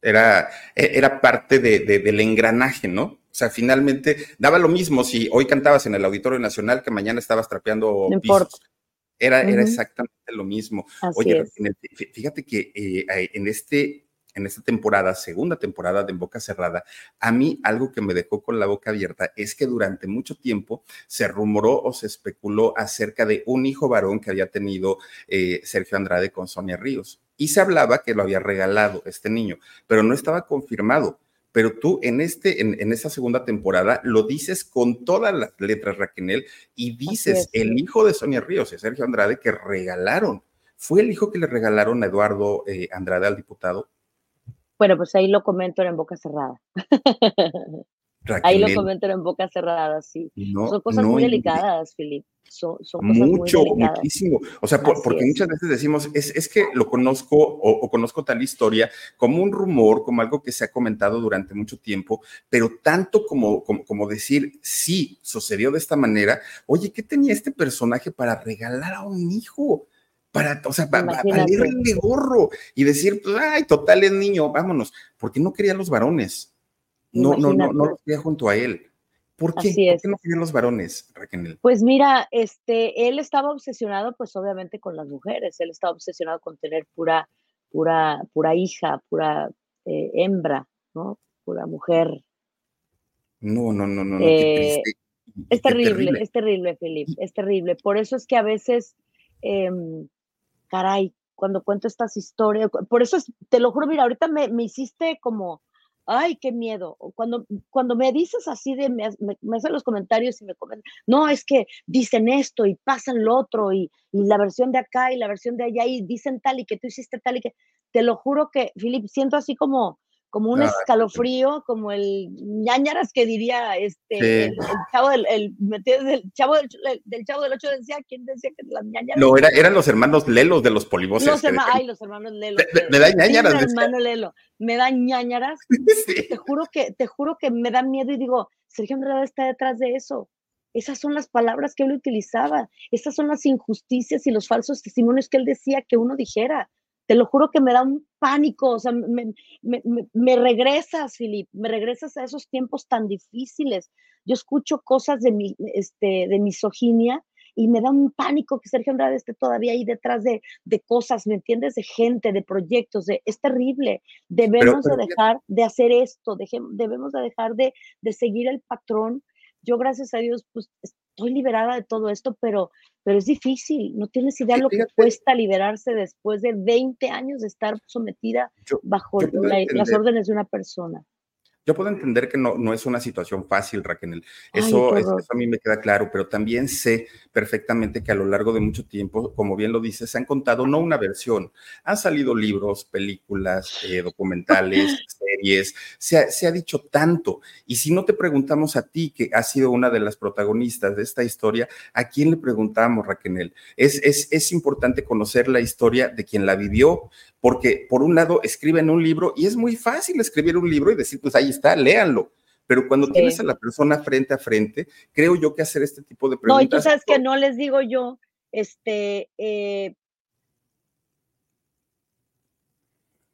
Era, e, era parte de, del engranaje, ¿no? O sea, finalmente daba lo mismo si hoy cantabas en el Auditorio Nacional que mañana estabas trapeando no pisos. Era, era exactamente lo mismo. Oye, fíjate que eh, en este en esta temporada, segunda temporada de En Boca Cerrada, a mí algo que me dejó con la boca abierta es que durante mucho tiempo se rumoró o se especuló acerca de un hijo varón que había tenido eh, Sergio Andrade con Sonia Ríos. Y se hablaba que lo había regalado este niño, pero no estaba confirmado. Pero tú en, este, en, en esta segunda temporada lo dices con todas las letras, Raquel, y dices el hijo de Sonia Ríos y Sergio Andrade que regalaron. ¿Fue el hijo que le regalaron a Eduardo eh, Andrade al diputado? Bueno, pues ahí lo comento en boca cerrada. <laughs> ahí lo comento en boca cerrada, sí. son cosas muy delicadas, Filip. Son, cosas Mucho, muy muchísimo. O sea, porque muchas veces decimos, es, es que lo conozco o, conozco tal historia como un rumor, como algo que se ha comentado durante mucho tiempo, pero tanto como, como, como decir, sí, sucedió de esta manera. Oye, ¿qué tenía este personaje para regalar a un hijo? Para, o sea, para, de gorro y decir, pues, ay, total es niño, vámonos, porque no quería los varones. No, no, no, no los quería junto a él. ¿Por qué? ¿Por qué no querían los varones, Raquel? Pues mira, este, él estaba obsesionado, pues obviamente con las mujeres. Él estaba obsesionado con tener pura, pura, pura hija, pura eh, hembra, ¿no? Pura mujer. No, no, no, no. Eh, es terrible, es terrible, Felipe, es terrible. Por eso es que a veces em, caray, cuando cuento estas historias. Por eso te lo juro, mira, ahorita me, me hiciste como, ay, qué miedo. Cuando, cuando me dices así de, me, me, hacen los comentarios y me comentan, no, es que dicen esto y pasan lo otro y, y, la versión de acá y la versión de allá y dicen tal y que tú hiciste tal y que, te lo juro que, Filip, siento así como, como un escalofrío, como el ñañaras que diría este, el, chavo del, el, del chavo del, del, chavo del 8 decía, ¿quién decía que las ñañaras? No, era, eran los hermanos Lelos de los polivoces. Los ay, los hermanos Lelos. Me, da ñañaras. Sí, hermano Lelo, me da ñañaras. <laughs> Te juro que, te juro que me da miedo y digo, Sergio Andrade está detrás de eso. Esas son las palabras que él utilizaba. Esas son las injusticias y los falsos testimonios que él decía que uno dijera te lo juro que me da un pánico, o sea, me, me, me, regresas, Filip, me regresas a esos tiempos tan difíciles. Yo escucho cosas de, mi, este, de misoginia y me da un pánico que Sergio Andrade esté todavía ahí detrás de, de cosas, ¿me entiendes? De gente, de proyectos, de, es terrible. Debemos de dejar de hacer esto, debemos de dejar de, de seguir el patrón. Yo, gracias a Dios, pues estoy liberada de todo esto, pero, pero es difícil. No tienes idea lo que cuesta liberarse después de 20 años de estar sometida bajo las órdenes de una persona. Yo puedo entender que no, no es una situación fácil, Raquel. Eso, eso, a mí me queda claro, pero también sé perfectamente que a lo largo de mucho tiempo, como bien lo dices, se han contado no una versión, han salido libros, películas, eh, documentales, <laughs> series, se ha, se ha, dicho tanto. Y si no te preguntamos a ti, que has sido una de las protagonistas de esta historia, ¿a quién le preguntamos, Raquel? Es, es, es importante conocer la historia de quien la vivió, porque por un lado escriben un libro y es muy fácil escribir un libro y decir, pues ahí está, léanlo. Pero cuando tienes a la persona frente a frente, creo yo que hacer este tipo de preguntas. No, y tú sabes que no les digo yo, este, eh,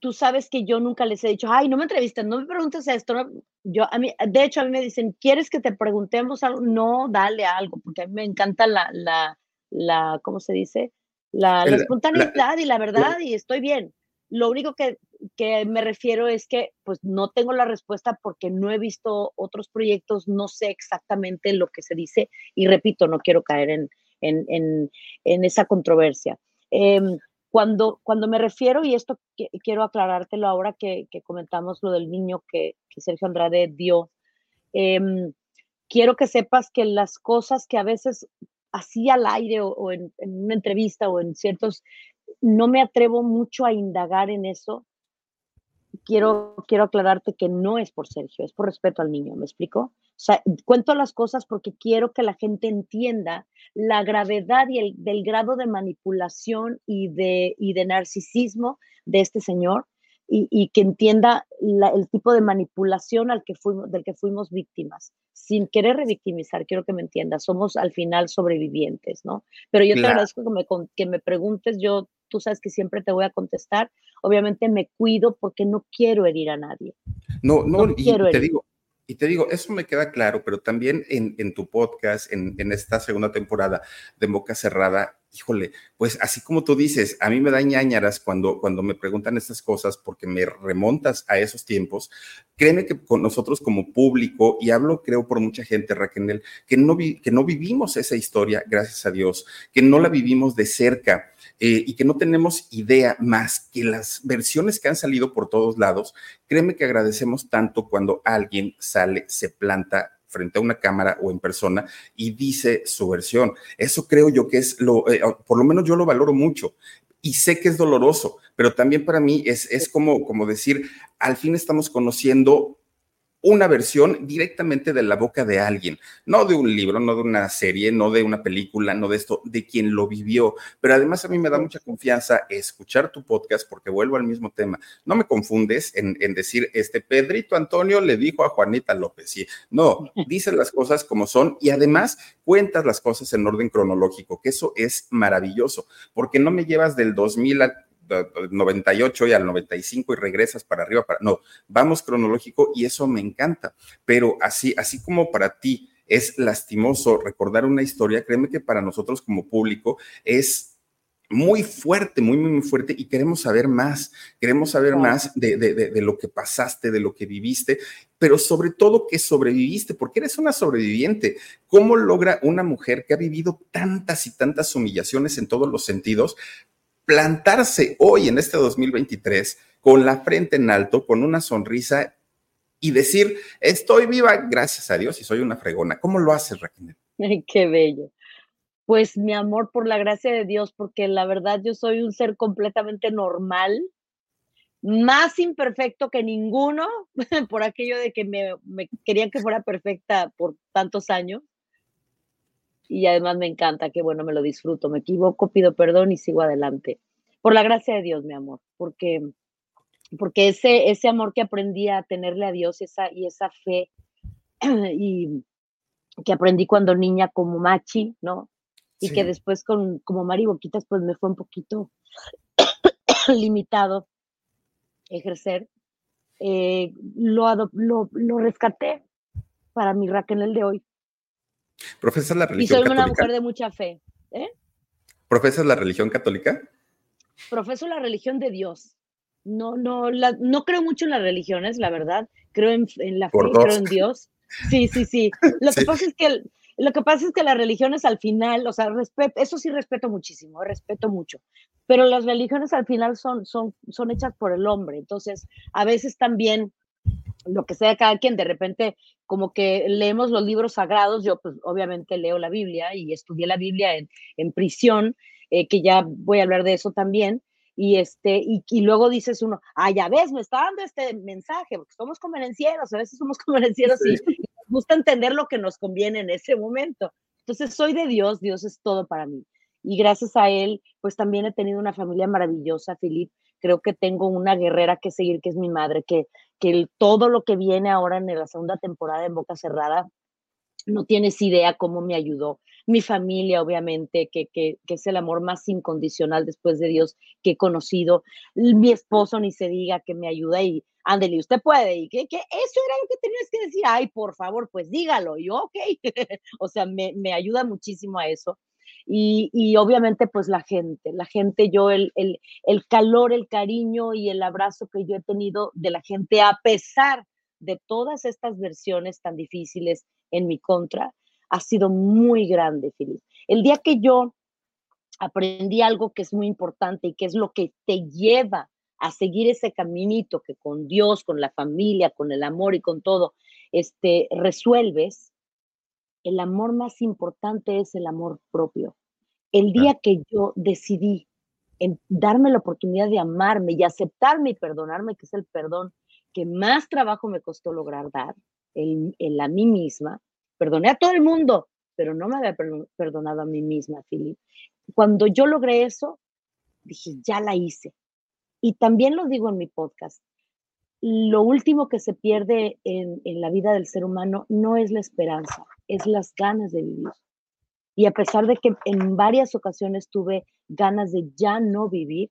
tú sabes que yo nunca les he dicho, ay, no me entrevistes, no me preguntes esto. yo, a mí, de hecho, a mí me dicen, ¿quieres que te preguntemos algo? No, dale algo, porque a mí me encanta la, la, la ¿cómo se dice? La, la espontaneidad y la verdad, y estoy bien. Lo único que, me refiero es que pues no tengo la respuesta porque no he visto otros proyectos, no sé exactamente lo que se dice y repito, no quiero caer en, en, esa controversia. Em, cuando, cuando me refiero, y esto quiero aclarártelo ahora que, comentamos lo del niño que, Sergio Andrade dio, em, quiero que sepas que las cosas que a veces así al aire o, en, una entrevista o en ciertos no me atrevo mucho a indagar en eso. Quiero, quiero aclararte que no es por Sergio, es por respeto al niño, ¿me explico? O sea, cuento las cosas porque quiero que la gente entienda la gravedad y el del grado de manipulación y de, y de narcisismo de este señor y, que entienda el tipo de manipulación al que fuimos, del que fuimos víctimas. Sin querer revictimizar, quiero que me entiendas, somos al final sobrevivientes, ¿no? Pero yo te agradezco que me, que me preguntes, yo tú sabes que siempre te voy a contestar. Obviamente me cuido porque no quiero herir a nadie. No, no, y te digo, y te digo, eso me queda claro, pero también en, en tu podcast, en, en, esta segunda temporada de Boca Cerrada, híjole, pues así como tú dices, a mí me da ñañaras cuando, cuando me preguntan estas cosas porque me remontas a esos tiempos. Créeme que con nosotros como público, y hablo creo por mucha gente, Raquel, que no, que no vivimos esa historia, gracias a Dios, que no la vivimos de cerca eh, y que no tenemos idea más que las versiones que han salido por todos lados, créeme que agradecemos tanto cuando alguien sale, se planta frente a una cámara o en persona y dice su versión. Eso creo yo que es lo, eh, por lo menos yo lo valoro mucho y sé que es doloroso, pero también para mí es, es como, como decir, al fin estamos conociendo una versión directamente de la boca de alguien, no de un libro, no de una serie, no de una película, no de esto, de quien lo vivió. Pero además a mí me da mucha confianza escuchar tu podcast porque vuelvo al mismo tema. No me confundes en, decir, este Pedrito Antonio le dijo a Juanita López, sí, no, <laughs> dices las cosas como son y además cuentas las cosas en orden cronológico, que eso es maravilloso, porque no me llevas del 2000 al 98 y al 95 y regresas para arriba, para no, vamos cronológico y eso me encanta, pero así, así como para ti es lastimoso recordar una historia, créeme que para nosotros como público es muy fuerte, muy, muy, muy fuerte y queremos saber más, queremos saber más de, de, de, lo que pasaste, de lo que viviste, pero sobre todo que sobreviviste, porque eres una sobreviviente. ¿Cómo logra una mujer que ha vivido tantas y tantas humillaciones en todos los sentidos plantarse hoy en este 2023 con la frente en alto, con una sonrisa y decir, estoy viva, gracias a Dios, y soy una fregona. ¿Cómo lo haces, Raquel? <laughs> Qué bello. Pues mi amor por la gracia de Dios, porque la verdad yo soy un ser completamente normal, más imperfecto que ninguno, <laughs> por aquello de que me, me querían que fuera perfecta por tantos años. Y además me encanta, que bueno, me lo disfruto, me equivoco, pido perdón y sigo adelante. Por la gracia de Dios, mi amor, porque porque ese, ese amor que aprendí a tenerle a Dios esa, y esa fe <clears throat> y que aprendí cuando niña como machi, ¿no? Y que después con, como Mari Boquitas, pues me fue un poquito <clears throat> limitado ejercer, eh, lo, lo, lo, rescaté para mi Raquel de hoy. ¿Profesas la religión católica? Y soy una mujer de mucha fe. ¿eh? ¿Profesas la religión católica? Profeso la religión de Dios. No, no, no creo mucho en las religiones, la verdad. Creo en, la fe, creo en Dios. Sí, sí, sí. <laughs> Lo que pasa es que lo que pasa es que las religiones al final, o sea, respeto, eso sí respeto muchísimo, respeto mucho, pero las religiones al final son, son, son hechas por el hombre, entonces a veces también lo que sea cada quien, de repente como que leemos los libros sagrados, yo pues obviamente leo la Biblia y estudié la Biblia en, en prisión, eh, que ya voy a hablar de eso también, y este, y, y, luego dices uno, ah, ya ves, me está dando este mensaje, porque somos convenencieros, a veces somos <laughs> convenencieros y, y, nos gusta entender lo que nos conviene en ese momento. Entonces, soy de Dios, Dios es todo para mí. Y gracias a Él, pues también he tenido una familia maravillosa, Filip. Creo que tengo una guerrera que seguir, que es mi madre, que, que el, todo lo que viene ahora en la segunda temporada en Boca Cerrada, no tienes idea cómo me ayudó mi familia, obviamente, que, que, que, es el amor más incondicional después de Dios que he conocido, mi esposo, ni se diga, que me ayuda y ándele, usted puede, y que, que eso era lo que tenías que decir, ay, por favor, pues dígalo, y yo, ok, <laughs> o sea, me, me, ayuda muchísimo a eso. Y, obviamente, pues la gente, la gente, yo, el, el, el calor, el cariño y el abrazo que yo he tenido de la gente, a pesar de todas estas versiones tan difíciles en mi contra, ha sido muy grande, Felipe. El día que yo aprendí algo que es muy importante y que es lo que te lleva a seguir ese caminito que con Dios, con la familia, con el amor y con todo, este, resuelves, el amor más importante es el amor propio. El día que yo decidí en darme la oportunidad de amarme y aceptarme y perdonarme, que es el perdón que más trabajo me costó lograr dar, el, el a mí misma, Perdoné a todo el mundo, pero no me había perdonado a mí misma, Philip. Cuando yo logré eso, dije, ya la hice. Y también lo digo en mi podcast. Lo último que se pierde en, la vida del ser humano no es la esperanza, es las ganas de vivir. Y a pesar de que en varias ocasiones tuve ganas de ya no vivir,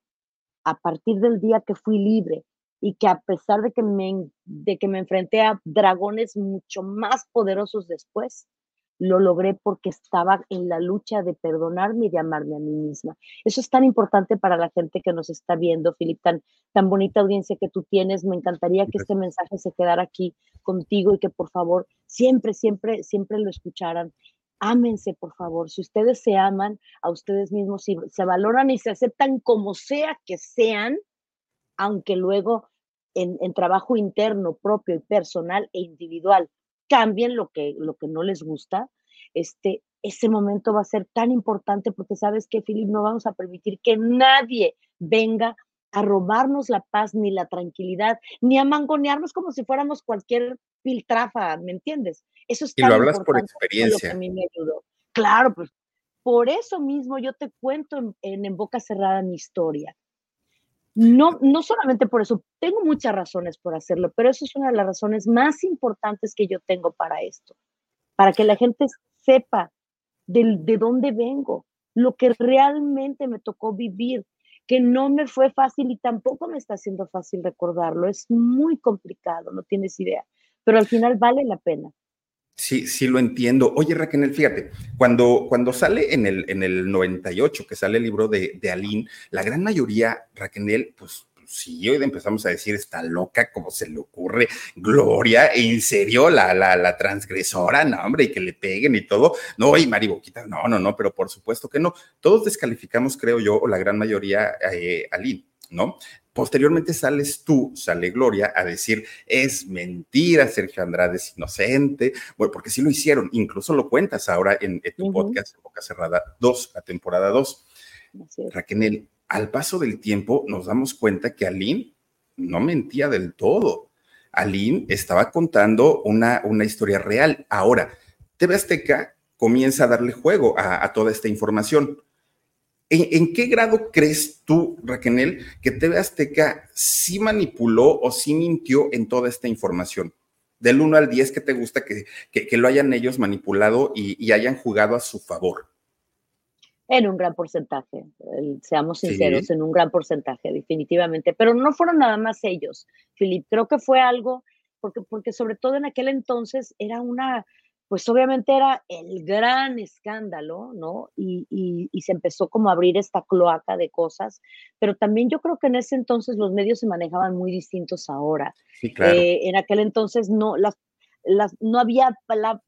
a partir del día que fui libre, y que a pesar de que me, de que me enfrenté a dragones mucho más poderosos después, lo logré porque estaba en la lucha de perdonarme y de amarme a mí misma. Eso es tan importante para la gente que nos está viendo, Filip, tan, tan bonita audiencia que tú tienes. Me encantaría que este mensaje se quedara aquí contigo y que por favor siempre, siempre, siempre lo escucharan. Ámense, por favor. Si ustedes se aman a ustedes mismos, si se valoran y se aceptan como sea que sean, aunque luego en, en, trabajo interno propio y personal e individual cambien lo que, lo que no les gusta, este, ese momento va a ser tan importante porque sabes que, Filip, no vamos a permitir que nadie venga a robarnos la paz ni la tranquilidad, ni a mangonearnos como si fuéramos cualquier piltrafa, ¿me entiendes? Eso es y lo hablas por experiencia. a mí me ayudó. Claro, pues por eso mismo yo te cuento en, en, en boca cerrada mi historia. No, no solamente por eso, tengo muchas razones por hacerlo, pero eso es una de las razones más importantes que yo tengo para esto, para que la gente sepa de, de dónde vengo, lo que realmente me tocó vivir, que no me fue fácil y tampoco me está siendo fácil recordarlo, es muy complicado, no tienes idea, pero al final vale la pena. Sí, sí lo entiendo. Oye, Raquel, fíjate, cuando, cuando sale en el, en el 98, que sale el libro de, de Aline, la gran mayoría, Raquel, pues sí, hoy empezamos a decir, está loca, como se le ocurre, Gloria, en serio, la, la, la transgresora, no, hombre, y que le peguen y todo. No, y Mari Boquita, no, no, no, pero por supuesto que no. Todos descalificamos, creo yo, o la gran mayoría, eh, a ¿no? Posteriormente sales tú, sale Gloria, a decir, es mentira, Sergio Andrade es inocente, bueno, porque sí lo hicieron, incluso lo cuentas ahora en, tu podcast, en Boca Cerrada 2, la temporada 2. Raquel, al paso del tiempo nos damos cuenta que Aline no mentía del todo. Aline estaba contando una, una historia real. Ahora, TV Azteca comienza a darle juego a toda esta información ¿En, qué grado crees tú, Raquel, que TV Azteca sí manipuló o sí mintió en toda esta información? Del 1 al 10, ¿qué te gusta que, que, lo hayan ellos manipulado y, hayan jugado a su favor? En un gran porcentaje, seamos sinceros, en un gran porcentaje, definitivamente. Pero no fueron nada más ellos, Filip. Creo que fue algo, porque, porque sobre todo en aquel entonces era una, pues obviamente era el gran escándalo, ¿no? Y, se empezó como a abrir esta cloaca de cosas, pero también yo creo que en ese entonces los medios se manejaban muy distintos ahora. Sí, claro. Eh, en aquel entonces no, las, las, no había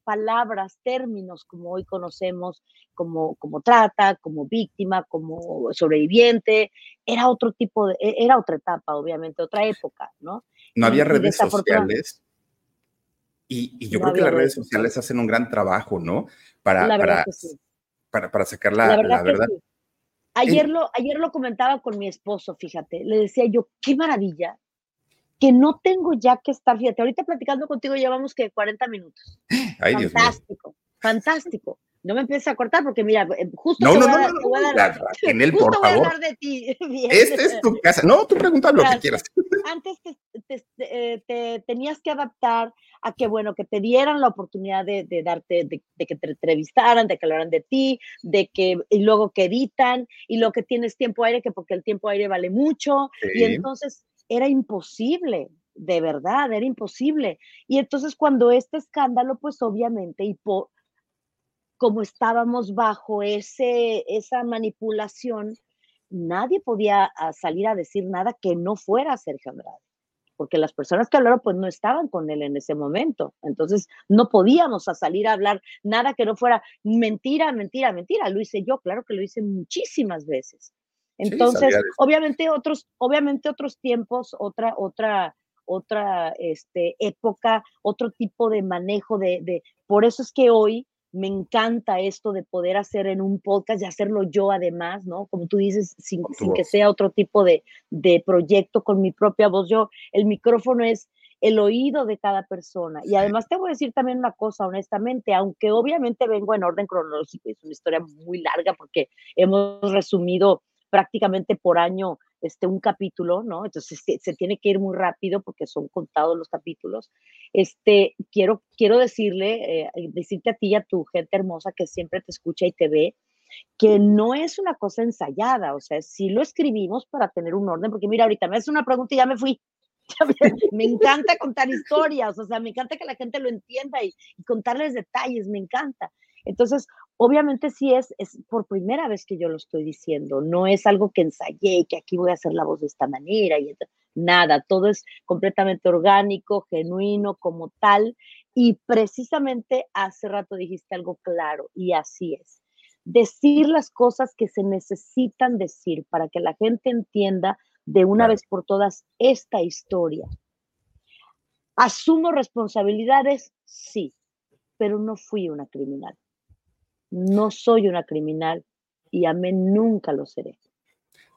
palabras, términos como hoy conocemos, como, como trata, como víctima, como sobreviviente. Era otro tipo de, e, era otra etapa, obviamente, otra época, ¿no? No había redes sociales y, yo creo que las redes sociales hacen un gran trabajo, ¿no? Para, para, para, para, sacar la, verdad. Ayer, lo, ayer lo comentaba con mi esposo, fíjate, le decía yo, qué maravilla, que no tengo ya que estar, fíjate, ahorita platicando contigo llevamos que 40 minutos. Ay, fantástico, fantástico. No me empieces a cortar porque mira, eh, justo no, no, no, no, voy a dar, en él, <laughs> por favor. de ti. <laughs> Esta es tu casa. No, tú pregunta lo que quieras. Antes te, eh, te, tenías que adaptar a que, bueno, que te dieran la oportunidad de, de darte, de, que te entrevistaran, de que hablaran de ti, de que, y luego que editan, y lo que tienes tiempo aire, que porque el tiempo aire vale mucho, y entonces era imposible, de verdad, era imposible. Y entonces cuando este escándalo, pues obviamente, y por como estábamos bajo ese, esa manipulación, nadie podía ah, salir a decir nada que no fuera Sergio Andrade, porque las personas que hablaron pues no estaban con él en ese momento, entonces no podíamos salir a hablar nada que no fuera mentira, mentira, mentira, lo hice yo, claro que lo hice muchísimas veces. Entonces, obviamente otros, obviamente otros tiempos, otra, otra, otra este, época, otro tipo de manejo de, de, por eso es que hoy me encanta esto de poder hacer en un podcast y hacerlo yo además, ¿no? Como tú dices, sin, que sea otro tipo de, de, proyecto con mi propia voz. Yo, el micrófono es el oído de cada persona. Y además te voy a decir también una cosa, honestamente, aunque obviamente vengo en orden cronológico, es una historia muy larga porque hemos resumido prácticamente por año este, un capítulo, ¿no? Entonces se, tiene que ir muy rápido porque son contados los capítulos. Este, quiero, quiero decirle, eh, decirte a ti y a tu gente hermosa que siempre te escucha y te ve, que no es una cosa ensayada, o sea, sí lo escribimos para tener un orden, porque mira, ahorita me haces una pregunta y ya me fui. <laughs> me encanta contar historias, o sea, me encanta que la gente lo entienda y contarles detalles, me encanta. Entonces, obviamente sí es, es por primera vez que yo lo estoy diciendo, no es algo que ensayé, que aquí voy a hacer la voz de esta manera, y nada, todo es completamente orgánico, genuino como tal, y precisamente hace rato dijiste algo claro, y así es. Decir las cosas que se necesitan decir para que la gente entienda de una vez por todas esta historia. ¿Asumo responsabilidades? Sí, pero no fui una criminal. No soy una criminal y a mí nunca lo seré.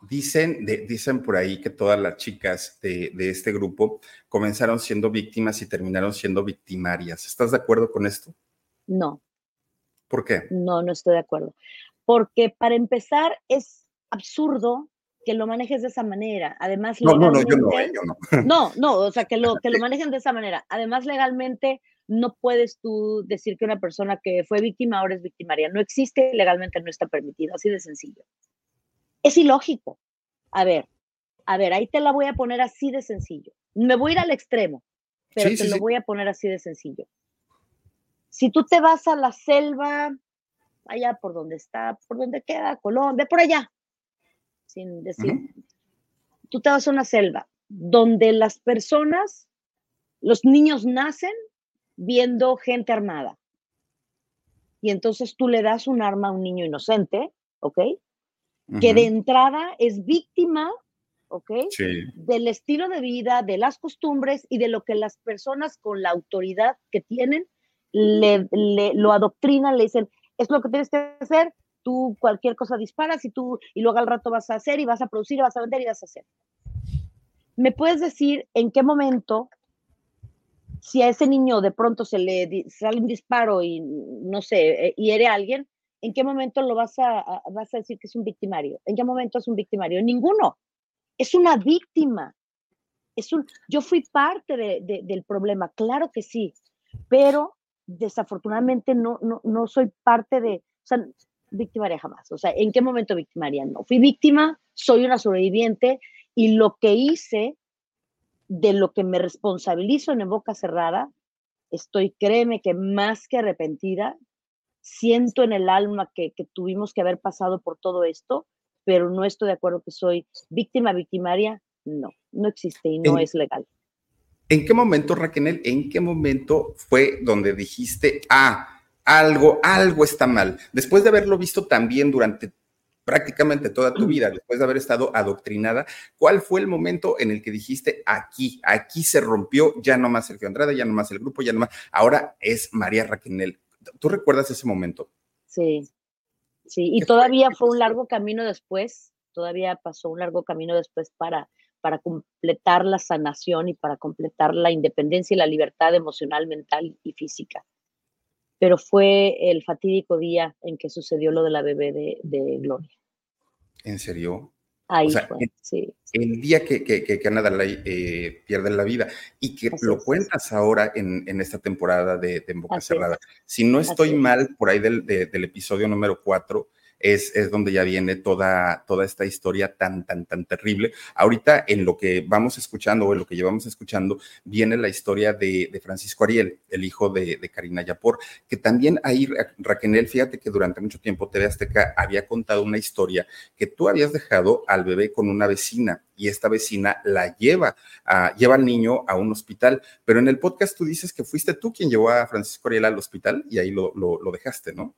Dicen, dicen por ahí que todas las chicas de, este grupo comenzaron siendo víctimas y terminaron siendo victimarias. ¿Estás de acuerdo con esto? No. ¿Por qué? No, no estoy de acuerdo. Porque para empezar es absurdo que lo manejes de esa manera. Además, no, no, no, yo no, yo no. No, no, o sea, que lo, que lo <laughs> manejen de esa manera. Además, legalmente no puedes tú decir que una persona que fue víctima ahora es victimaria. No existe legalmente, no está permitido, así de sencillo. Es ilógico. A ver, a ver, ahí te la voy a poner así de sencillo. Me voy a ir al extremo, pero te lo voy a poner así de sencillo. Si tú te vas a la selva, allá por donde está, por donde queda Colombia, por allá, sin decir, tú te vas a una selva donde las personas, los niños nacen viendo gente armada. Y entonces tú le das un arma a un niño inocente, ¿ok? Que de entrada es víctima, ¿ok? Del estilo de vida, de las costumbres y de lo que las personas con la autoridad que tienen le, lo adoctrinan, le dicen, es lo que tienes que hacer, tú cualquier cosa disparas y tú, y luego al rato vas a hacer y vas a producir y vas a vender y vas a hacer. ¿Me puedes decir en qué momento, si a ese niño de pronto se le sale un disparo y no sé, eh, hiere a alguien, ¿en qué momento lo vas a, vas a decir que es un victimario? ¿En qué momento es un victimario? Ninguno. Es una víctima. Es un, yo fui parte del problema, claro que sí, pero desafortunadamente no, no, no soy parte de, o sea, victimaria jamás. O sea, ¿en qué momento victimaria? No, fui víctima, soy una sobreviviente y lo que hice, de lo que me responsabilizo en, boca cerrada, estoy, créeme que más que arrepentida, siento en el alma que, que, tuvimos que haber pasado por todo esto, pero no estoy de acuerdo que soy víctima, victimaria, no, no existe y no es legal. ¿En qué momento, Raquel, en qué momento fue donde dijiste, ah, algo, algo está mal? Después de haberlo visto también durante prácticamente toda tu vida, después de haber estado adoctrinada, ¿cuál fue el momento en el que dijiste, aquí, aquí se rompió, ya no más Sergio Andrade, ya no más el grupo, ya no más, ahora es María Raquel? ¿Tú recuerdas ese momento? Sí, sí, y todavía fue un largo camino después, todavía pasó un largo camino después para para completar la sanación y para completar la independencia y la libertad emocional, mental y física. Pero fue el fatídico día en que sucedió lo de la bebé de, Gloria. ¿En serio? Ahí fue, sí. El día que, que, que Ana eh, pierde la vida y que lo cuentas ahora en, en, esta temporada de, En Boca Cerrada. Si no estoy mal, por ahí del, del episodio número 4, es, donde ya viene toda, toda esta historia tan, tan, tan terrible. Ahorita en lo que vamos escuchando o en lo que llevamos escuchando, viene la historia de, de Francisco Ariel, el hijo de, de, Karina Yapor, que también ahí, Raquel, fíjate que durante mucho tiempo TV Azteca había contado una historia que tú habías dejado al bebé con una vecina y esta vecina la lleva, a, lleva al niño a un hospital, pero en el podcast tú dices que fuiste tú quien llevó a Francisco Ariel al hospital y ahí lo, lo dejaste, ¿no?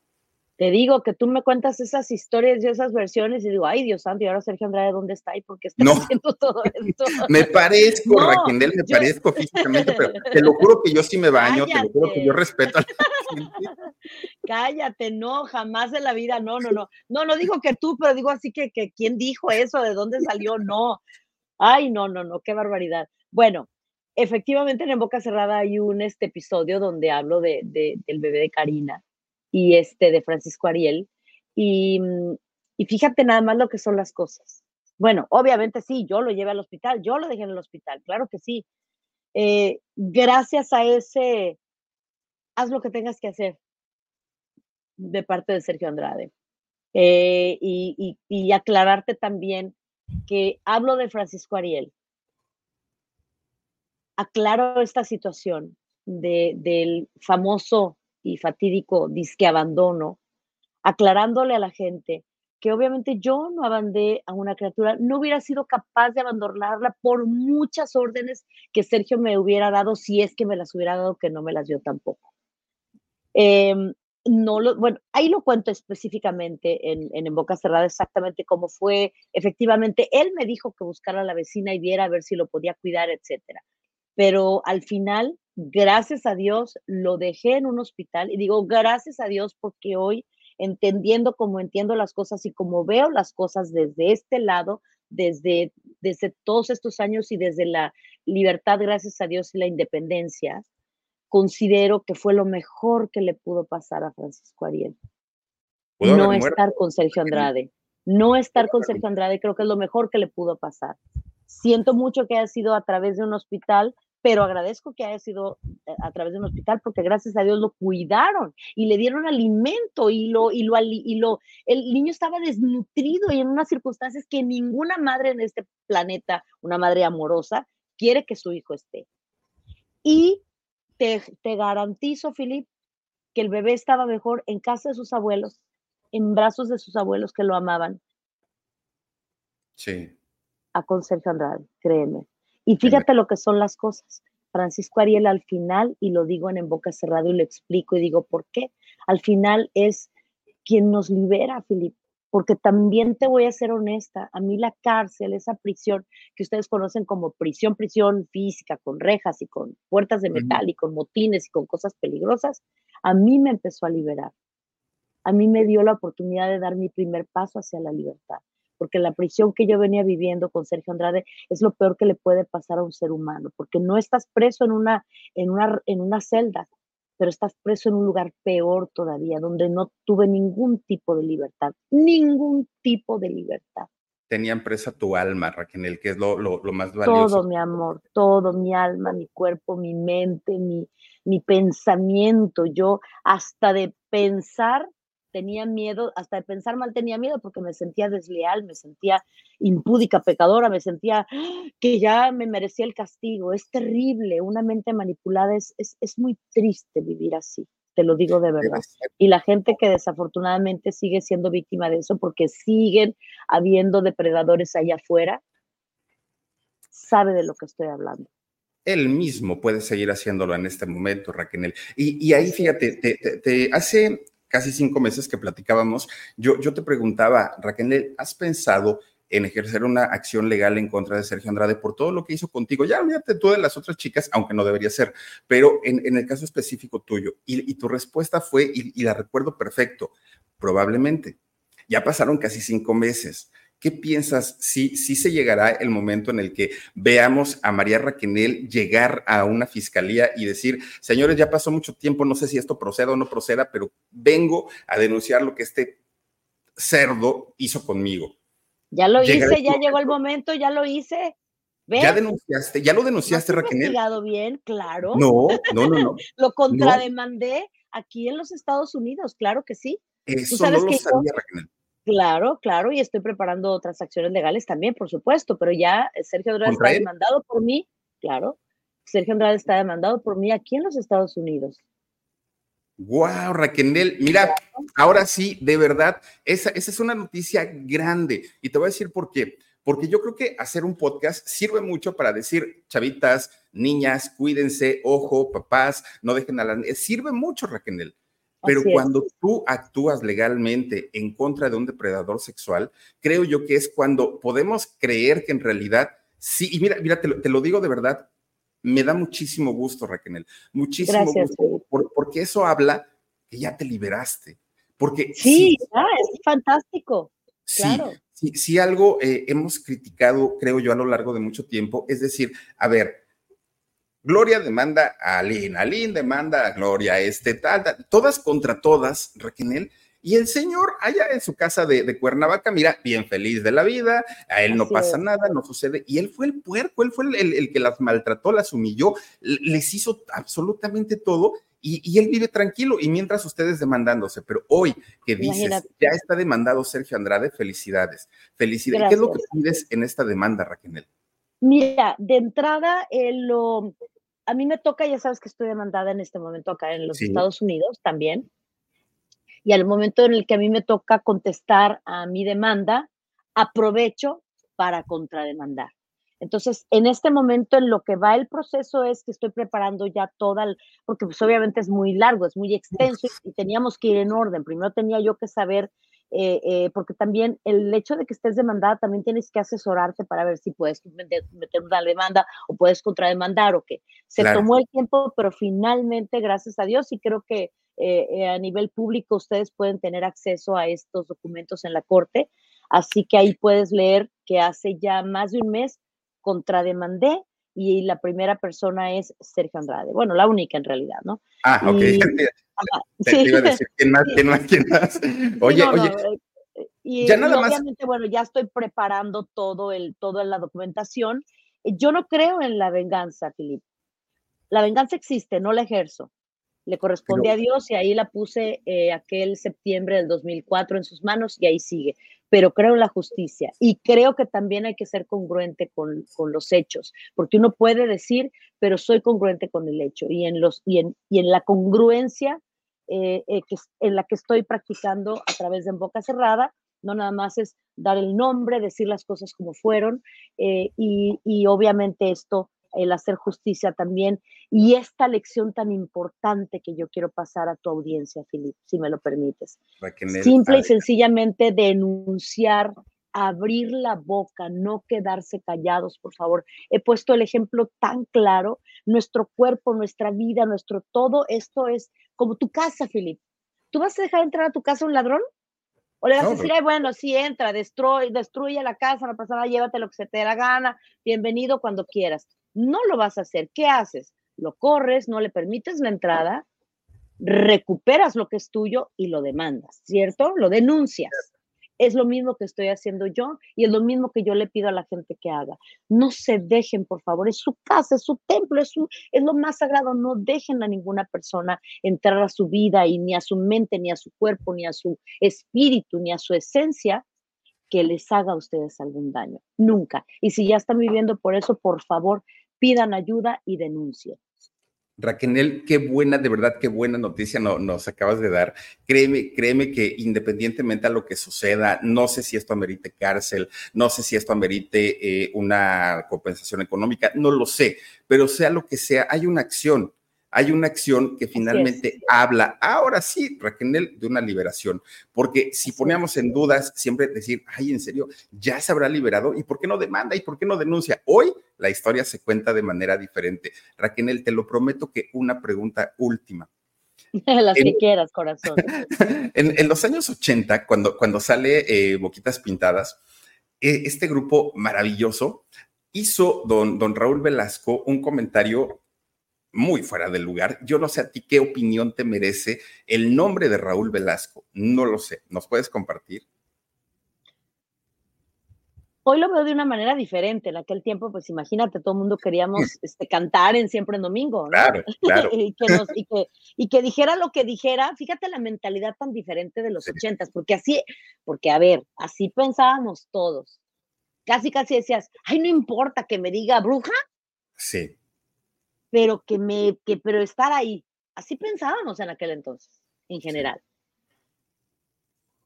Te digo que tú me cuentas esas historias y esas versiones y digo, ay Dios santo, y ahora Sergio Andrade, ¿dónde está y por qué está haciendo todo <laughs> esto? me parezco, Raquel, me parezco físicamente, pero <laughs> te lo juro que yo sí me baño, te lo juro que yo respeto a la gente. Cállate, no, jamás en la vida, no, no, no. No, no digo que tú, pero digo así que, que ¿quién dijo eso? ¿De dónde salió? No. Ay, no, no, no, qué barbaridad. Bueno, efectivamente en Boca Cerrada hay un este episodio donde hablo de, de, del bebé de Karina y este de Francisco Ariel. Y, mm, y fíjate nada más lo que son las cosas. Bueno, obviamente sí, yo lo llevé al hospital, yo lo dejé en el hospital, claro que sí. Eh, gracias a ese, haz lo que tengas que hacer de parte de Sergio Andrade. Eh, y, y, aclararte también que hablo de Francisco Ariel. Aclaro esta situación de, del famoso y fatídico disque abandono, aclarándole a la gente que obviamente yo no abandé a una criatura, no hubiera sido capaz de abandonarla por muchas órdenes que Sergio me hubiera dado, si es que me las hubiera dado, que no me las dio tampoco. Em, no lo, bueno, ahí lo cuento específicamente en, en, en, Boca Cerrada exactamente cómo fue. Efectivamente, él me dijo que buscara a la vecina y viera a ver si lo podía cuidar, etcétera. Pero al final gracias a Dios lo dejé en un hospital y digo gracias a Dios porque hoy entendiendo como entiendo las cosas y como veo las cosas desde este lado, desde, desde todos estos años y desde la libertad, gracias a Dios y la independencia, considero que fue lo mejor que le pudo pasar a Francisco Ariel. No estar con Sergio Andrade. No estar con Sergio Andrade creo que es lo mejor que le pudo pasar. Siento mucho que haya sido a través de un hospital, pero agradezco que haya sido eh, a través de un hospital porque gracias a Dios lo cuidaron y le dieron alimento y lo y lo y lo el niño estaba desnutrido y en unas circunstancias que ninguna madre en este planeta, una madre amorosa, quiere que su hijo esté. Y te, te garantizo, Filip, que el bebé estaba mejor en casa de sus abuelos, en brazos de sus abuelos que lo amaban. Sí. a Sergio Andrade, créeme. Y fíjate lo que son las cosas. Francisco Ariel al final, y lo digo en, en boca cerrada y lo explico y digo por qué, al final es quien nos libera, Filipe porque también te voy a ser honesta, a mí la cárcel, esa prisión que ustedes conocen como prisión, prisión física, con rejas y con puertas de metal y con motines y con cosas peligrosas, a mí me empezó a liberar. A mí me dio la oportunidad de dar mi primer paso hacia la libertad, porque la prisión que yo venía viviendo con Sergio Andrade es lo peor que le puede pasar a un ser humano, porque no estás preso en una, en una, en una celda, pero estás preso en un lugar peor todavía, donde no tuve ningún tipo de libertad, ningún tipo de libertad. Tenían presa tu alma, Raquel, que es lo, lo, más valioso. Todo, mi amor, todo, mi alma, mi cuerpo, mi mente, mi, mi pensamiento. Yo hasta de pensar tenía miedo, hasta de pensar mal tenía miedo porque me sentía desleal, me sentía impúdica, pecadora, me sentía que ya me merecía el castigo. Es terrible, una mente manipulada es, es, muy triste vivir así, te lo digo de verdad. Y la gente que desafortunadamente sigue siendo víctima de eso porque siguen habiendo depredadores allá afuera, sabe de lo que estoy hablando él mismo puede seguir haciéndolo en este momento, Raquel. Y, y ahí, fíjate, te, te, hace casi cinco meses que platicábamos, yo, yo te preguntaba, Raquel, ¿has pensado en ejercer una acción legal en contra de Sergio Andrade por todo lo que hizo contigo. Ya olvídate tú de las otras chicas, aunque no debería ser, pero en, el caso específico tuyo. Y, tu respuesta fue, y, la recuerdo perfecto, probablemente. Ya pasaron casi cinco meses. ¿Qué piensas si, si se llegará el momento en el que veamos a María Raquenel llegar a una fiscalía y decir, señores, ya pasó mucho tiempo, no sé si esto proceda o no proceda, pero vengo a denunciar lo que este cerdo hizo conmigo? Ya lo hice, ya llegó el momento, ya lo hice. Ya denunciaste, ya lo denunciaste, ¿No Raquel. bien, claro. No, no, no, no. <laughs> lo contrademandé aquí en los Estados Unidos, claro que sí. Eso no lo sabía, Raquel. Claro, claro, y estoy preparando otras acciones legales también, por supuesto, pero ya Sergio Andrade está demandado por mí, claro. Sergio Andrade está demandado por mí aquí en los Estados Unidos. Wow, Raquel, mira, ahora sí, de verdad, esa, esa es una noticia grande. Y te voy a decir por qué. Porque yo creo que hacer un podcast sirve mucho para decir, chavitas, niñas, cuídense, ojo, papás, no dejen a la... Sirve mucho, Raquel. Pero cuando tú actúas legalmente en contra de un depredador sexual, creo yo que es cuando podemos creer que en realidad sí, y mira, mira, te lo, digo de verdad, me da muchísimo gusto, Raquel, muchísimo gusto, porque eso habla que ya te liberaste. Porque sí, es fantástico. Claro. Sí, sí, algo eh, hemos criticado, creo yo, a lo largo de mucho tiempo, es decir, a ver, Gloria demanda a Aline, Aline demanda a Gloria, este, tal, todas contra todas, Raquel. Y el señor allá en su casa de, Cuernavaca, mira, bien feliz de la vida, a él no pasa nada, no sucede. Y él fue el puerco, él fue el, que las maltrató, las humilló, les hizo absolutamente todo. Y, él vive tranquilo y mientras ustedes demandándose, pero hoy que dices, ya está demandado Sergio Andrade, felicidades, felicidades. ¿Qué es lo que pides en esta demanda, Raquel? Mira, de entrada, lo, a mí me toca, ya sabes que estoy demandada en este momento acá en los Estados Unidos también. Y al momento en el que a mí me toca contestar a mi demanda, aprovecho para contrademandar. Entonces, en este momento, en lo que va el proceso es que estoy preparando ya toda, el, porque pues obviamente es muy largo, es muy extenso y teníamos que ir en orden. Primero tenía yo que saber eh, eh, porque también el hecho de que estés demandada, también tienes que asesorarte para ver si puedes meter, una demanda o puedes contrademandar o qué. Se tomó el tiempo, pero finalmente, gracias a Dios, y creo que eh, a nivel público ustedes pueden tener acceso a estos documentos en la corte, así que ahí puedes leer que hace ya más de un mes contrademandé y la primera persona es Sergio Andrade. Bueno, la única en realidad, ¿no? Ah, ok. <laughs> Te, iba a decir, ¿quién más? ¿Quién más? ¿Quién más? <laughs> Oye, oye. Eh, y, ya nada obviamente, bueno, ya estoy preparando todo el, toda la documentación. Yo no creo en la venganza, Filip. La venganza existe, no la ejerzo. Le corresponde a Dios y ahí la puse eh, aquel septiembre del 2004 en sus manos y ahí sigue pero creo en la justicia y creo que también hay que ser congruente con, los hechos, porque uno puede decir, pero soy congruente con el hecho y en, los, y en, y en la congruencia eh, eh, que, en la que estoy practicando a través de En Boca Cerrada, no nada más es dar el nombre, decir las cosas como fueron eh, y, y obviamente esto el hacer justicia también y esta lección tan importante que yo quiero pasar a tu audiencia, Filip, si me lo permites. Simple y sencillamente denunciar, abrir la boca, no quedarse callados, por favor. He puesto el ejemplo tan claro, nuestro cuerpo, nuestra vida, nuestro todo, esto es como tu casa, Filip. ¿Tú vas a dejar entrar a tu casa un ladrón? O le vas a decir, Ay, bueno, sí, entra, destruye, destruye la casa, la persona, llévate lo que se te dé la gana, bienvenido cuando quieras no lo vas a hacer. ¿Qué haces? Lo corres, no le permites la entrada, recuperas lo que es tuyo y lo demandas, ¿cierto? Lo denuncias. Es lo mismo que estoy haciendo yo y es lo mismo que yo le pido a la gente que haga. No se dejen, por favor, es su casa, es su templo, es, es lo más sagrado. No dejen a ninguna persona entrar a su vida y ni a su mente, ni a su cuerpo, ni a su espíritu, ni a su esencia que les haga a ustedes algún daño. Nunca. Y si ya están viviendo por eso, por favor, pidan ayuda y denuncien. Raquel, qué buena, de verdad, qué buena noticia nos acabas de dar. Créeme, créeme que independientemente a lo que suceda, no sé si esto amerite cárcel, no sé si esto amerite eh, una compensación económica, no lo sé, pero sea lo que sea, hay una acción hay una acción que finalmente habla, ahora sí, Raquel, de una liberación, porque si ponemos en dudas siempre decir, ay, en serio, ya se habrá liberado, ¿y por qué no demanda? ¿Y por qué no denuncia? Hoy la historia se cuenta de manera diferente. Raquel, te lo prometo que una pregunta última. <laughs> Las que quieras, corazón. <laughs> En, los años 80, cuando, cuando sale eh, Boquitas Pintadas, eh, este grupo maravilloso hizo don, don Raúl Velasco un comentario muy fuera del lugar. Yo no sé a ti qué opinión te merece el nombre de Raúl Velasco. No lo sé. ¿Nos puedes compartir? Hoy lo veo de una manera diferente. En aquel tiempo, pues imagínate, todo el mundo queríamos <laughs> este, cantar en Siempre en Domingo. Claro, claro. <laughs> y, que y, que, dijera lo que dijera. Fíjate la mentalidad tan diferente de los ochentas, porque así, porque a ver, así pensábamos todos. Casi, casi decías, ay, no importa que me diga bruja. Sí pero que me, que, pero estar ahí. Así pensábamos en aquel entonces, en general.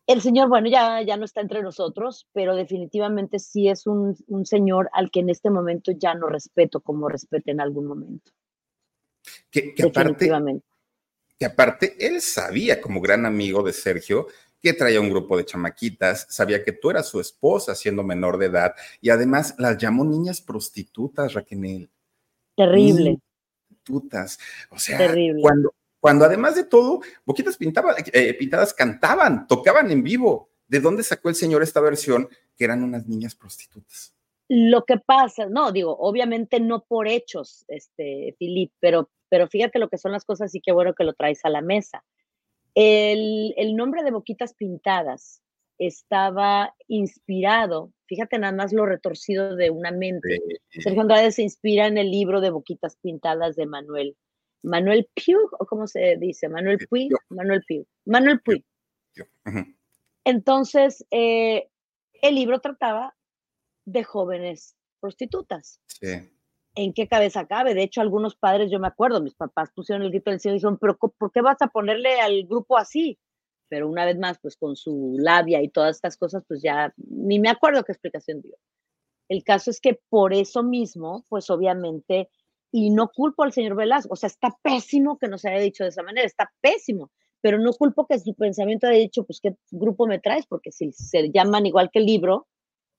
El señor, bueno, ya, ya no está entre nosotros, pero definitivamente sí es un, un señor al que en este momento ya no respeto como respeté en algún momento. Que, que aparte, que aparte, él sabía como gran amigo de Sergio que traía un grupo de chamaquitas, sabía que tú eras su esposa siendo menor de edad y además las llamó niñas prostitutas, Raquel. Terrible. O sea, cuando, cuando además de todo, Boquitas pintaba, eh, Pintadas cantaban, tocaban en vivo. ¿De dónde sacó el señor esta versión que eran unas niñas prostitutas? Lo que pasa, no, digo, obviamente no por hechos, este, Filip, pero, pero fíjate lo que son las cosas y qué bueno que lo traes a la mesa. El, el nombre de Boquitas Pintadas estaba inspirado, fíjate nada más lo retorcido de una mente. Sergio Andrade se inspira en el libro de Boquitas Pintadas de Manuel. Manuel Piu, o cómo se dice, Manuel Puig, Manuel Piu, Manuel Puig. Entonces, eh, el libro trataba de jóvenes prostitutas. ¿En qué cabeza cabe? De hecho, algunos padres, yo me acuerdo, mis papás pusieron el grito del cielo y dijeron, pero ¿por qué vas a ponerle al grupo así? Pero una vez más, pues con su labia y todas estas cosas, pues ya ni me acuerdo qué explicación dio. El caso es que por eso mismo, pues obviamente, y no culpo al señor Velasco, o sea, está pésimo que nos haya dicho de esa manera, está pésimo, pero no culpo que su pensamiento haya dicho, pues, ¿qué grupo me traes? Porque si se llaman igual que el libro,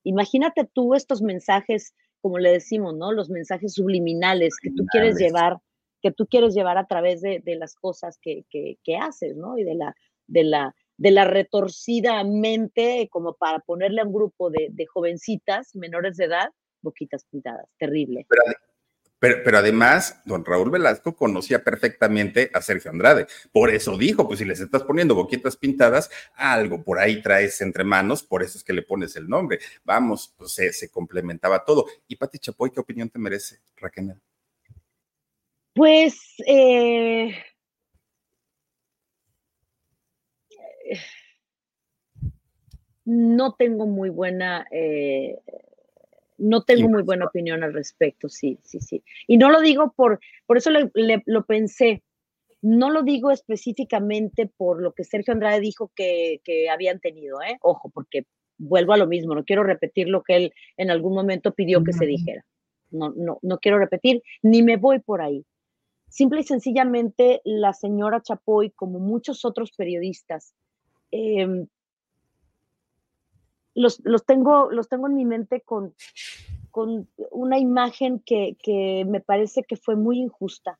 imagínate tú estos mensajes, como le decimos, ¿no? Los mensajes subliminales que tú quieres llevar, que tú quieres llevar a través de, las cosas que, que, que haces, ¿no? Y de la de la, de la retorcida mente como para ponerle a un grupo de, jovencitas menores de edad boquitas pintadas. Terrible. Pero, pero, además, don Raúl Velasco conocía perfectamente a Sergio Andrade. Por eso dijo, pues si les estás poniendo boquitas pintadas, algo por ahí traes entre manos, por eso es que le pones el nombre. Vamos, pues se, complementaba todo. ¿Y Pati Chapoy qué opinión te merece, Raquel? Pues eh, no tengo muy buena, eh, no tengo muy buena opinión al respecto, sí, sí, sí. Y no lo digo por, por eso lo pensé, No lo digo específicamente por lo que Sergio Andrade dijo que, que habían tenido, ¿eh? Ojo, porque vuelvo a lo mismo, no quiero repetir lo que él en algún momento pidió que se dijera. No, no, no quiero repetir, ni me voy por ahí. Simple y sencillamente, la señora Chapoy, como muchos otros periodistas, em, los, los, tengo, los tengo en mi mente con, con una imagen que, que me parece que fue muy injusta,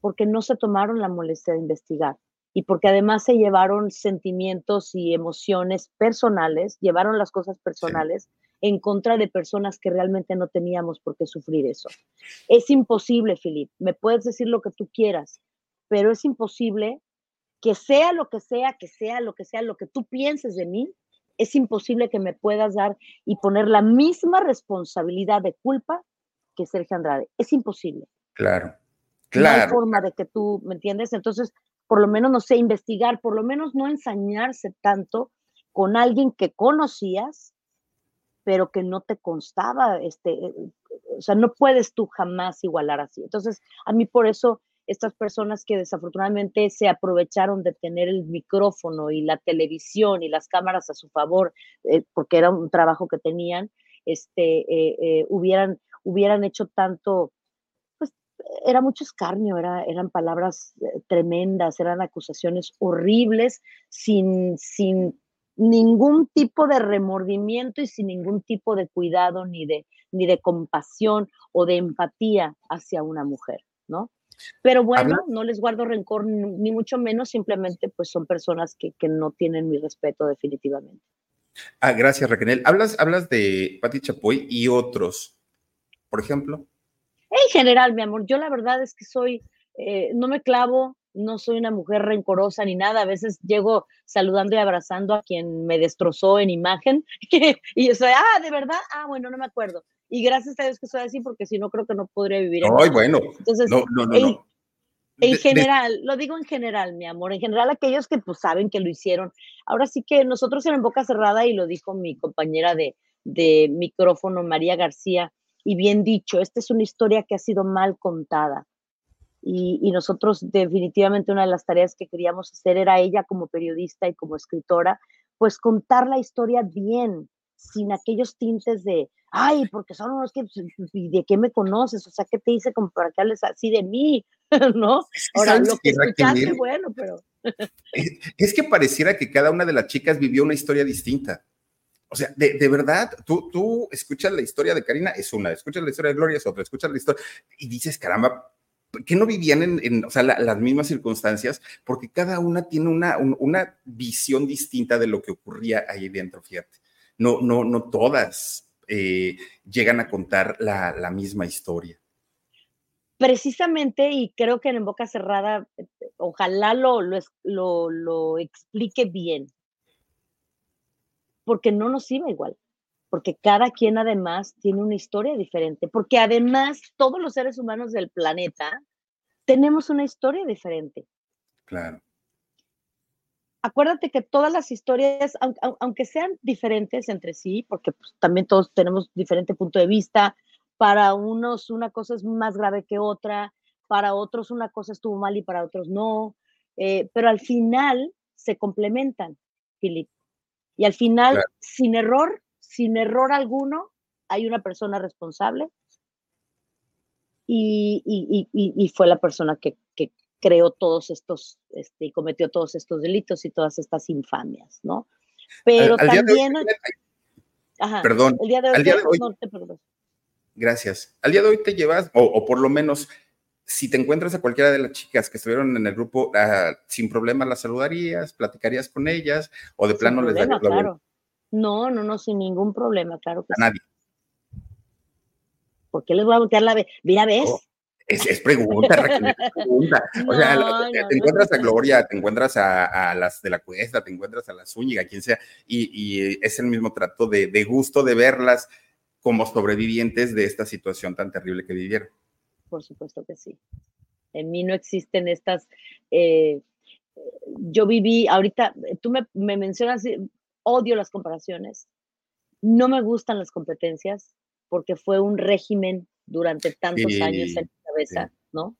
porque no se tomaron la molestia de investigar y porque además se llevaron sentimientos y emociones personales, llevaron las cosas personales en contra de personas que realmente no teníamos por qué sufrir eso. Es imposible, Filip, me puedes decir lo que tú quieras, pero es imposible que sea lo que sea, que sea lo que sea, lo que tú pienses de mí, es imposible que me puedas dar y poner la misma responsabilidad de culpa que Sergio Andrade. Es imposible. Claro. Claro. No hay forma de que tú, ¿me entiendes? Entonces, por lo menos, no sé, investigar, por lo menos no ensañarse tanto con alguien que conocías, pero que no te constaba, este, eh, o sea, no puedes tú jamás igualar así. Entonces, a mí por eso estas personas que desafortunadamente se aprovecharon de tener el micrófono y la televisión y las cámaras a su favor, eh, porque era un trabajo que tenían, este, eh, hubieran, hubieran hecho tanto, era mucho escarnio, era, eran palabras eh, tremendas, eran acusaciones horribles, sin, sin ningún tipo de remordimiento y sin ningún tipo de cuidado ni de, ni de compasión o de empatía hacia una mujer, ¿no? Pero bueno, no les guardo rencor ni mucho menos, simplemente pues son personas que, que no tienen mi respeto definitivamente. Ah, gracias, Raquel. Hablas, hablas de Pati Chapoy y otros, por ejemplo. En general, mi amor, yo la verdad es que soy, eh, no me clavo, no soy una mujer rencorosa ni nada. A veces llego saludando y abrazando a quien me destrozó en imagen <laughs> y yo soy, ah, de verdad, ah, bueno, no me acuerdo. Y gracias a Dios que soy así, porque si no, creo que no podría vivir. Ay, bueno. Entonces, no, no, no, en, general, lo digo en general, mi amor, en general aquellos que pues saben que lo hicieron. Ahora sí que nosotros en Boca Cerrada, y lo dijo mi compañera de, de micrófono, María García, y bien dicho, esta es una historia que ha sido mal contada. Y, nosotros definitivamente una de las tareas que queríamos hacer era ella como periodista y como escritora, pues contar la historia bien, sin aquellos tintes de, ay, porque son unos que, pues, ¿de qué me conoces? O sea, ¿qué te hice como para que hables así de mí? <laughs> ¿No? Ahora, lo que escuchaste, bueno, pero... <laughs> es que pareciera que cada una de las chicas vivió una historia distinta. O sea, de, verdad, tú, tú escuchas la historia de Karina, es una, escuchas la historia de Gloria, es otra, escuchas la historia y dices, caramba, que no vivían en, o sea, las mismas circunstancias, porque cada una tiene una, una visión distinta de lo que ocurría ahí dentro, fíjate. No, no, no todas eh, llegan a contar la, misma historia. Precisamente, y creo que en Boca Cerrada, ojalá lo, lo, lo explique bien, porque no nos iba igual, porque cada quien además tiene una historia diferente, porque además todos los seres humanos del planeta tenemos una historia diferente. Claro. Acuérdate que todas las historias, aunque sean diferentes entre sí, porque pues, también todos tenemos diferente punto de vista, para unos una cosa es más grave que otra, para otros una cosa estuvo mal y para otros no, eh, pero al final se complementan, Filip. Y al final, sin error, sin error alguno, hay una persona responsable y, y, fue la persona que, que, creó todos estos, este, y cometió todos estos delitos y todas estas infamias, ¿no? Pero también... perdón. El día de hoy, no te Gracias. Al día de hoy te llevas, o, o por lo menos si te encuentras a cualquiera de las chicas que estuvieron en el grupo, ah, sin problema las saludarías, platicarías con ellas o de plano les darías claro. No, no, no, sin ningún problema, claro que A nadie. ¿Por qué les voy a voltear la vez? Mira, ¿ves? Oh, es, pregunta, <laughs> Raquel, pregunta. o sea, te, encuentras a Gloria, te encuentras a, las de la cuesta, te encuentras a la Zúñiga, quien sea, y, es el mismo trato de, de gusto de verlas como sobrevivientes de esta situación tan terrible que vivieron por supuesto que sí. En mí no existen estas... Eh, yo viví, ahorita, tú me, mencionas, odio las comparaciones, no me gustan las competencias porque fue un régimen durante tantos años en cabeza, ¿no?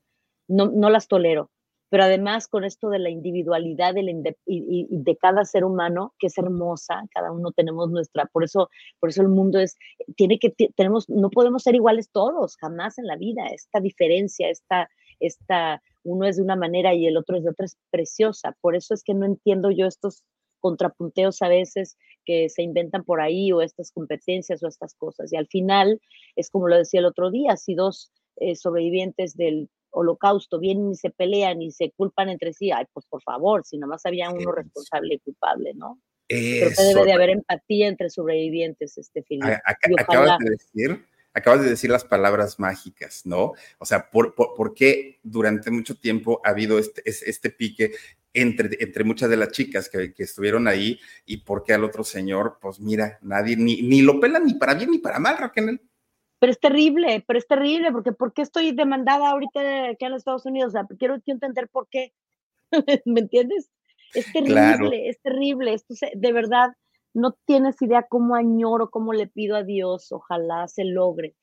¿no? No las tolero. pero además con esto de la individualidad de, y, de cada ser humano, que es hermosa, cada uno tenemos nuestra, por eso, por eso el mundo es, tiene que, tenemos, no podemos ser iguales todos, jamás en la vida, esta diferencia, esta, esta, uno es de una manera y el otro es de otra, es preciosa, por eso es que no entiendo yo estos contrapunteos a veces que se inventan por ahí o estas competencias o estas cosas. Y al final es como lo decía el otro día, si dos eh, sobrevivientes del holocausto vienen y se pelean y se culpan entre sí, ay, pues por favor, si nomás había uno responsable y culpable, ¿no? Creo que debe de haber empatía entre sobrevivientes, este film. Acabas de decir, acabas de decir las palabras mágicas, ¿no? O sea, ¿por, por, qué durante mucho tiempo ha habido este, este pique entre, entre muchas de las chicas que, que, estuvieron ahí y por qué al otro señor, pues mira, nadie ni, ni lo pela ni para bien ni para mal, Raquel? Pero es terrible, pero es terrible, porque ¿por qué estoy demandada ahorita aquí en los Estados Unidos? O sea, quiero, entender por qué, <laughs> ¿me entiendes? Es terrible, es terrible, esto de verdad, no tienes idea cómo añoro, cómo le pido a Dios, ojalá se logre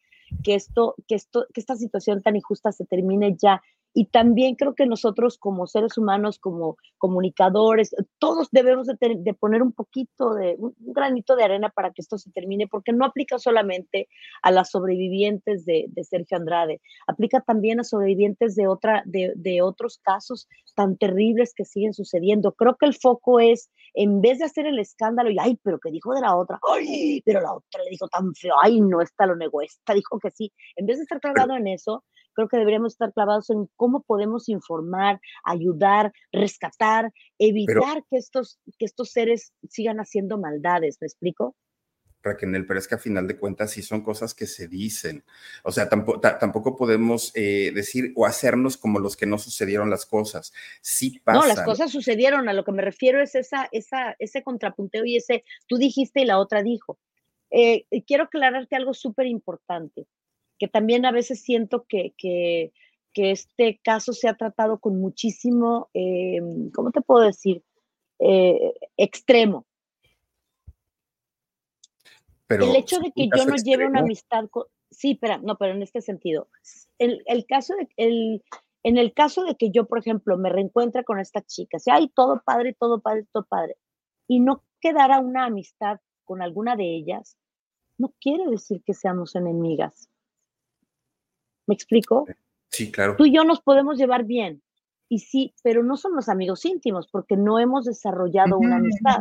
que esto, que esto, que esta situación tan injusta se termine ya y también creo que nosotros como seres humanos, como comunicadores, todos debemos de, poner un poquito de, un granito de arena para que esto se termine, porque no aplica solamente a las sobrevivientes de, Sergio Andrade, aplica también a sobrevivientes de, otra, de, otros casos tan terribles que siguen sucediendo. Creo que el foco es, en vez de hacer el escándalo y, ay, pero que dijo de la otra, ay, pero la otra le dijo tan feo, ay, no, esta lo negó, esta dijo que sí, en vez de estar clavado en eso, creo que deberíamos estar clavados en cómo podemos informar, ayudar, rescatar, evitar que, estos, que estos seres sigan haciendo maldades, ¿me explico? Raquel, pero es que a final de cuentas sí son cosas que se dicen. O sea, tampoco, tampoco podemos eh, decir o hacernos como los que no sucedieron las cosas. Sí pasan. No, las cosas sucedieron. A lo que me refiero es esa, esa, ese contrapunteo y ese tú dijiste y la otra dijo. Eh, quiero aclararte algo súper importante que también a veces siento que, que, este caso se ha tratado con muchísimo, eh, ¿cómo te puedo decir? Eh, extremo. Pero, el hecho de que yo no lleve una amistad con... Sí, pero no, pero en este sentido. El, el caso de, el, en el caso de que yo, por ejemplo, me reencuentre con esta chica, si hay todo padre, todo padre, todo padre, y no quedara una amistad con alguna de ellas, no quiere decir que seamos enemigas. ¿Me explico? Sí, claro. Tú y yo nos podemos llevar bien. Y sí, pero no somos amigos íntimos porque no hemos desarrollado una amistad.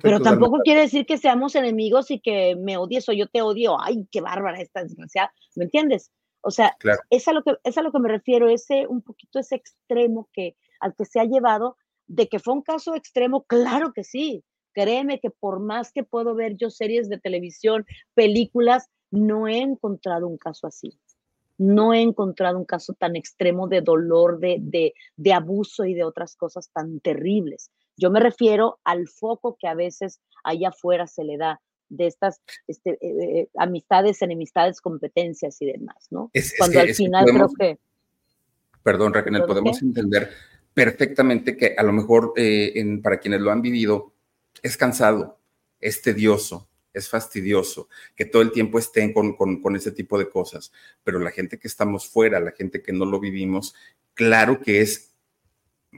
Pero tampoco quiere decir que seamos enemigos y que me odies o yo te odio. Ay, qué bárbara esta desgraciada. ¿Me entiendes? O sea, es, a lo que, es a lo que me refiero, ese un poquito ese extremo que, al que se ha llevado, de que fue un caso extremo, claro que sí. Créeme que por más que puedo ver yo series de televisión, películas, no he encontrado un caso así no he encontrado un caso tan extremo de dolor, de, de, abuso y de otras cosas tan terribles. Yo me refiero al foco que a veces allá afuera se le da de estas este, eh, eh, amistades, enemistades, competencias y demás, ¿no? Cuando al final creo que... Perdón, Raquel, podemos entender perfectamente que a lo mejor eh, para quienes lo han vivido es cansado, es tedioso, es fastidioso que todo el tiempo estén con, con, ese tipo de cosas, pero la gente que estamos fuera, la gente que no lo vivimos, claro que es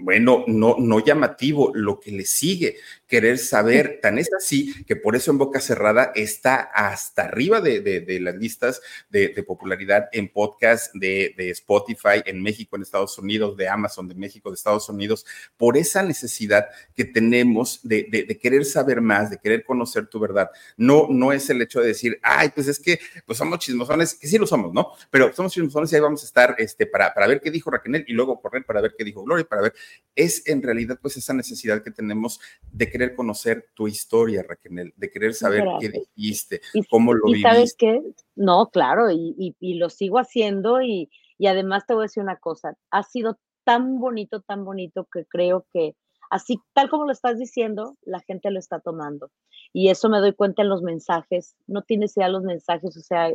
bueno, no, no llamativo, lo que le sigue, querer saber, tan es así que por eso en boca cerrada está hasta arriba de, las listas de, popularidad en podcast de, Spotify en México, en Estados Unidos, de Amazon de México, de Estados Unidos, por esa necesidad que tenemos de, querer saber más, de querer conocer tu verdad. No, no es el hecho de decir, ay, pues es que pues somos chismosones, que sí lo somos, ¿no? Pero somos chismosones y ahí vamos a estar este, para, para ver qué dijo Raquel y luego correr para ver qué dijo Gloria, para ver es en realidad pues esa necesidad que tenemos de querer conocer tu historia, Raquel, de querer saber qué dijiste, cómo lo y ¿Sabes qué? No, claro, y, lo sigo haciendo y, y además te voy a decir una cosa, ha sido tan bonito, tan bonito que creo que así tal como lo estás diciendo, la gente lo está tomando. Y eso me doy cuenta en los mensajes. No tienes idea los mensajes, o sea,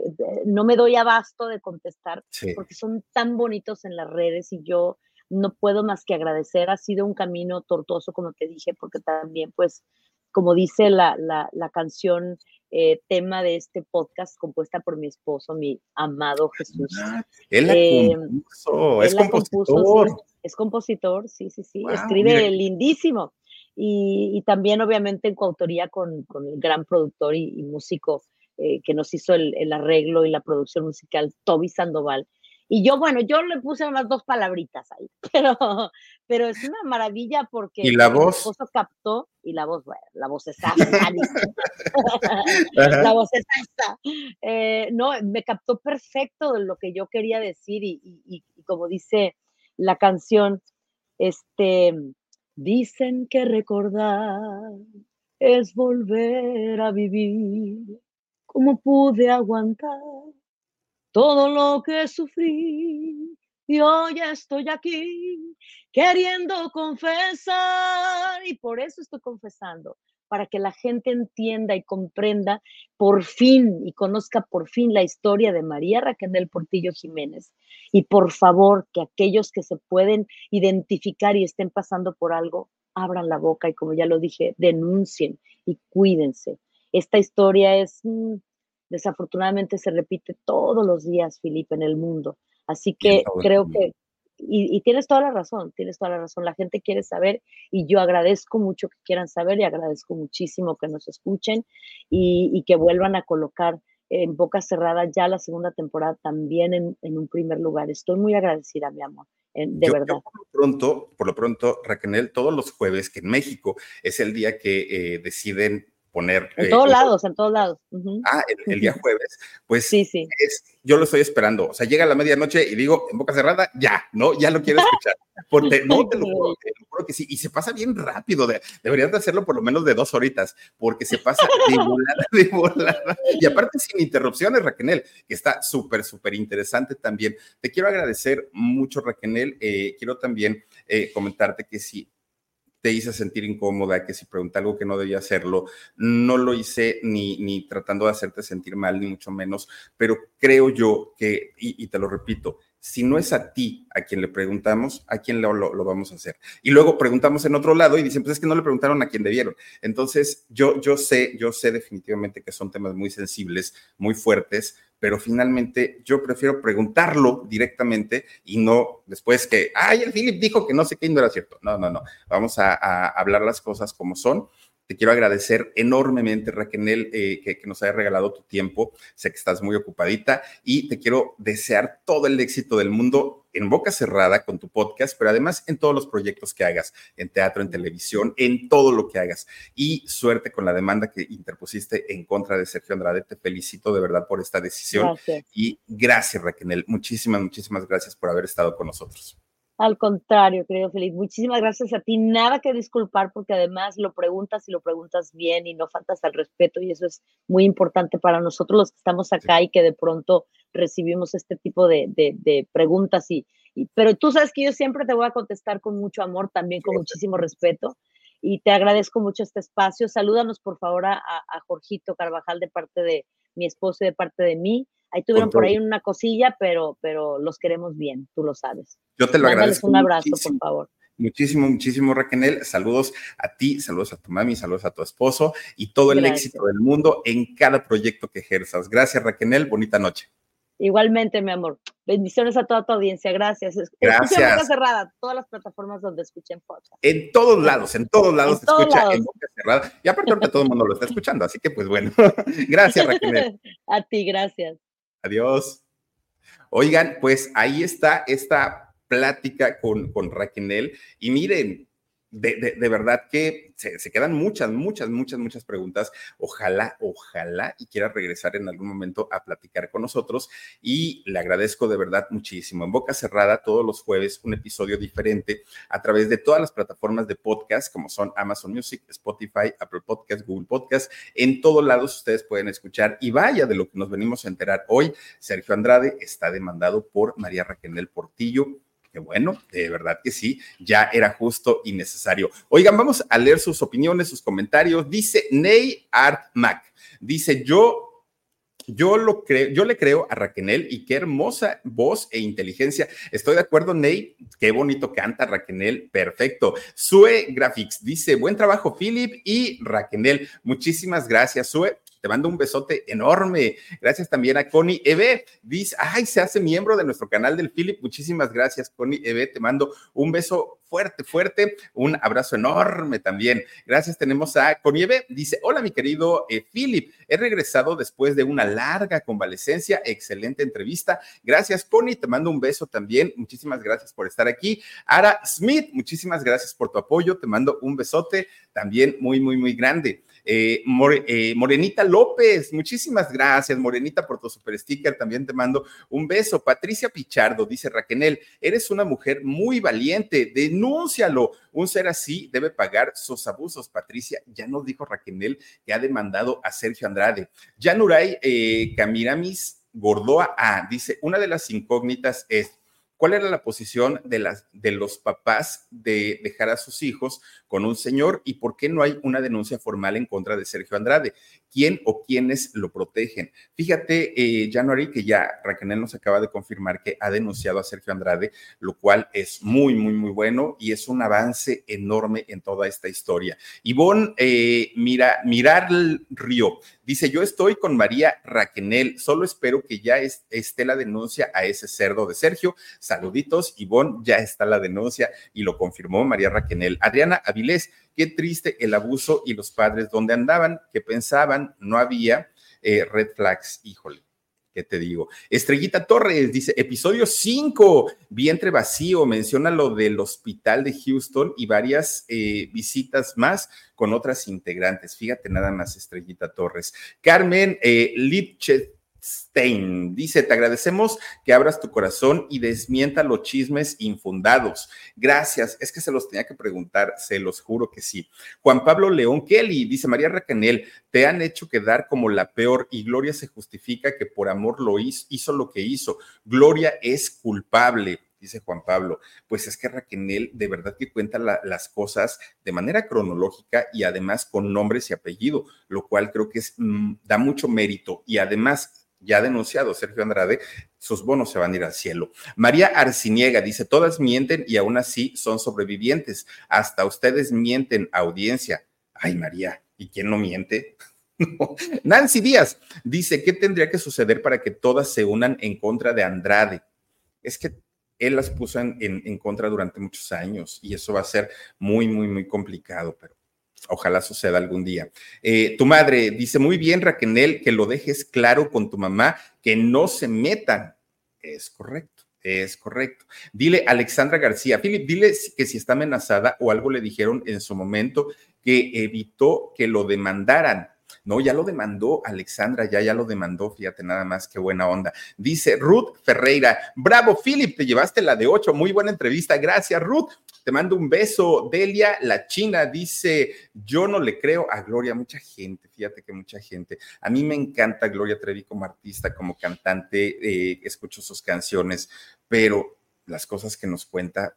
no me doy abasto de contestar porque son tan bonitos en las redes y yo no puedo más que agradecer. Ha sido un camino tortuoso, como te dije, porque también, pues, como dice la, la, canción eh, tema de este podcast compuesta por mi esposo, mi amado Jesús. Ah, él la eh, compuso, es compositor. Es compositor, sí, sí, sí. Escribe lindísimo. Y, también, obviamente, en coautoría con, con el gran productor y, músico eh, que nos hizo el, el, arreglo y la producción musical, Toby Sandoval. Y yo, bueno, yo le puse unas dos palabritas ahí, <laughs> pero, pero es una maravilla porque ¿Y la voz? el captó, y la voz, bueno, la voz es <laughs> la voz es eh, no, me captó perfecto lo que yo quería decir y, y, y como dice la canción, este, dicen que recordar es volver a vivir, como pude aguantar todo lo que sufrí y hoy estoy aquí queriendo confesar y por eso estoy confesando, para que la gente entienda y comprenda por fin y conozca por fin la historia de María Raquel Portillo Jiménez. Y por favor, que aquellos que se pueden identificar y estén pasando por algo, abran la boca y como ya lo dije, denuncien y cuídense. Esta historia es... Mm, desafortunadamente se repite todos los días, Felipe, en el mundo. Así que creo que, y, tienes toda la razón, tienes toda la razón, la gente quiere saber y yo agradezco mucho que quieran saber y agradezco muchísimo que nos escuchen y, que vuelvan a colocar en boca cerrada ya la segunda temporada también en, un primer lugar. Estoy muy agradecida, mi amor. De verdad. por lo pronto, por lo pronto, Raquel, todos los jueves, que en México es el día que eh, deciden poner. En eh, todos lados, en todos lados. Ah, el, día jueves, pues sí, sí. yo lo estoy esperando. O sea, llega la medianoche y digo, en boca cerrada, ya, ¿no? Ya lo quiero escuchar. Porque no, te lo, juro, que sí. Y se pasa bien rápido. De, deberías de hacerlo por lo menos de dos horitas, porque se pasa <laughs> de volada, de volada. Y aparte sin interrupciones, Raquel, que está súper, súper interesante también. Te quiero agradecer mucho, Raquel. Eh, quiero también eh, comentarte que sí, te hice sentir incómoda, que si pregunté algo que no debía hacerlo, no lo hice ni, ni tratando de hacerte sentir mal, ni mucho menos, pero creo yo que, y, te lo repito, si no es a ti a quien le preguntamos, ¿a quién lo, lo, vamos a hacer? Y luego preguntamos en otro lado y dicen, pues es que no le preguntaron a quien debieron. Entonces, yo, yo sé, yo sé definitivamente que son temas muy sensibles, muy fuertes, pero finalmente yo prefiero preguntarlo directamente y no después que, ay, el Philip dijo que no sé qué no era cierto. No, no, no. Vamos a, hablar las cosas como son. Te quiero agradecer enormemente, Raquel, eh, que, que, nos haya regalado tu tiempo. Sé que estás muy ocupadita y te quiero desear todo el éxito del mundo en boca cerrada con tu podcast, pero además en todos los proyectos que hagas, en teatro, en televisión, en todo lo que hagas. Y suerte con la demanda que interpusiste en contra de Sergio Andrade. Te felicito de verdad por esta decisión. Y gracias, Raquel. Muchísimas, muchísimas gracias por haber estado con nosotros. Al contrario, querido Feliz, muchísimas gracias a ti. Nada que disculpar porque además lo preguntas y lo preguntas bien y no faltas al respeto y eso es muy importante para nosotros los que estamos acá y que de pronto recibimos este tipo de, de, preguntas. Y, pero tú sabes que yo siempre te voy a contestar con mucho amor, también con muchísimo respeto y te agradezco mucho este espacio. Salúdanos por favor a, a Jorgito Carvajal de parte de mi esposo y de parte de mí. Ahí tuvieron por ahí una cosilla, pero, pero los queremos bien, tú lo sabes. Yo te lo agradezco. un abrazo, por favor. Muchísimo, muchísimo, Raquel. Saludos a ti, saludos a tu mami, saludos a tu esposo y todo el éxito del mundo en cada proyecto que ejerzas. Gracias, Raquel. Bonita noche. Igualmente, mi amor. Bendiciones a toda tu audiencia. Gracias. Gracias. En boca cerrada, todas las plataformas donde escuchen podcast. En todos lados, en todos lados se escucha en boca cerrada. Y aparte ahorita todo el mundo lo está <laughs> escuchando, así que pues bueno. <laughs> gracias, Raquel. a ti, gracias. Adiós. Oigan, pues ahí está esta plática con, con Raquel. Y miren, de, verdad que se, quedan muchas, muchas, muchas, muchas preguntas. Ojalá, ojalá y quiera regresar en algún momento a platicar con nosotros y le agradezco de verdad muchísimo. En Boca Cerrada, todos los jueves, un episodio diferente a través de todas las plataformas de podcast como son Amazon Music, Spotify, Apple Podcast, Google Podcast. En todos lados ustedes pueden escuchar y vaya de lo que nos venimos a enterar hoy. Sergio Andrade está demandado por María Raquel Portillo que bueno, de verdad que sí, ya era justo y necesario. Oigan, vamos a leer sus opiniones, sus comentarios. Dice Ney Art Mac, dice yo yo lo creo, yo le creo a Raquel y qué hermosa voz e inteligencia. Estoy de acuerdo, Ney. Qué bonito canta Raquel. Perfecto. Sue Graphics dice: Buen trabajo, Philip y Raquel. Muchísimas gracias, Sue te mando un besote enorme. Gracias también a Connie Eve. Dice, ay, se hace miembro de nuestro canal del Philip. Muchísimas gracias, Connie Eve. Te mando un beso fuerte, fuerte. Un abrazo enorme también. Gracias. Tenemos a Conieve. Dice, hola, mi querido eh, Philip. He regresado después de una larga convalecencia. Excelente entrevista. Gracias, Connie. Te mando un beso también. Muchísimas gracias por estar aquí. Ara Smith, muchísimas gracias por tu apoyo. Te mando un besote también muy, muy, muy grande. Eh, eh, Morenita López, muchísimas gracias, Morenita, por tu super sticker. También te mando un beso. Patricia Pichardo dice: Raquel, eres una mujer muy valiente, denúncialo. Un ser así debe pagar sus abusos. Patricia, ya nos dijo Raquel que ha demandado a Sergio Andrade. Yanuray eh, Camiramis Gordoa A dice: Una de las incógnitas es ¿Cuál era la posición de, las, de los papás de dejar a sus hijos con un señor y por qué no hay una denuncia formal en contra de Sergio Andrade? ¿Quién o quiénes lo protegen? Fíjate, eh, que ya Raquel nos acaba de confirmar que ha denunciado a Sergio Andrade, lo cual es muy, muy, muy bueno y es un avance enorme en toda esta historia. Ivonne eh, mira, Mirar Río dice: Yo estoy con María Raquenel, solo espero que ya esté la denuncia a ese cerdo de Sergio Saluditos, Ivonne, ya está la denuncia y lo confirmó María Raquenel. Adriana Avilés, qué triste el abuso y los padres dónde andaban, qué pensaban, no había eh, red flags, híjole. ¿Qué te digo? Estrellita Torres dice, episodio 5, vientre vacío, menciona lo del hospital de Houston y varias eh, visitas más con otras integrantes. Fíjate nada más, Estrellita Torres. Carmen eh, Stein dice, te agradecemos que abras tu corazón y desmienta los chismes infundados. Gracias, es que se los tenía que preguntar, se los juro que sí. Juan Pablo León Kelly dice, María Racanel, te han hecho quedar como la peor y Gloria se justifica que por amor lo hizo, hizo lo que hizo. Gloria es culpable dice Juan Pablo. Pues es que Raquel de verdad que cuenta las cosas de manera cronológica y además con nombres y apellido, lo cual creo que es, mm, da mucho mérito y además ya denunciado Sergio Andrade, sus bonos se van a ir al cielo. María Arciniega dice, todas mienten y aún así son sobrevivientes. Hasta ustedes mienten, audiencia. Ay, María, ¿y quién no miente? <laughs> Nancy Díaz dice, ¿qué tendría que suceder para que todas se unan en contra de Andrade? Es que él las puso en, en contra durante muchos años y eso va a ser muy, muy, muy complicado, pero Ojalá suceda algún día. Eh, tu madre dice, muy bien, Raquel, que lo dejes claro con tu mamá, que no se metan. Es correcto, es correcto. Dile, Alexandra García, Philip, dile que si está amenazada o algo le dijeron en su momento que evitó que lo demandaran. No, ya lo demandó Alexandra, ya, ya lo demandó, fíjate nada más, qué buena onda. Dice Ruth Ferreira, bravo Philip, te llevaste la de ocho, muy buena entrevista, gracias Ruth. Te mando un beso. Delia, la china, dice, yo no le creo a Gloria, mucha gente, fíjate que mucha gente. A mí me encanta Gloria Trevi como artista, como cantante, eh, escucho sus canciones, pero las cosas que nos cuenta,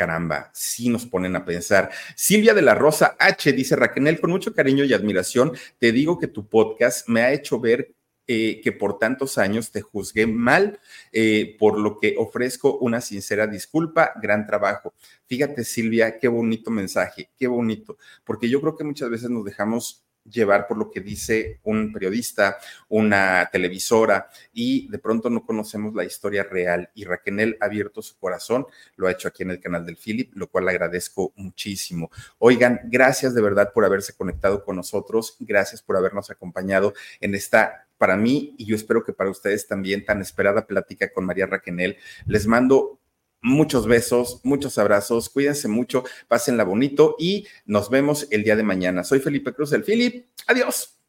caramba, sí nos ponen a pensar. Silvia de la Rosa H dice, Raquel, con mucho cariño y admiración, te digo que tu podcast me ha hecho ver eh, que por tantos años te juzgué mal, eh, por lo que ofrezco una sincera disculpa, gran trabajo. Fíjate, Silvia, qué bonito mensaje, qué bonito, porque yo creo que muchas veces nos dejamos llevar por lo que dice un periodista, una televisora, y de pronto no conocemos la historia real. Y Raquel ha abierto su corazón, lo ha hecho aquí en el canal del Philip, lo cual agradezco muchísimo. Oigan, gracias de verdad por haberse conectado con nosotros, gracias por habernos acompañado en esta para mí y yo espero que para ustedes también tan esperada plática con María Raquel. Les mando muchos besos, muchos abrazos, cuídense mucho, pásenla bonito y nos vemos el día de mañana. Soy Felipe Cruz del Philip. Adiós.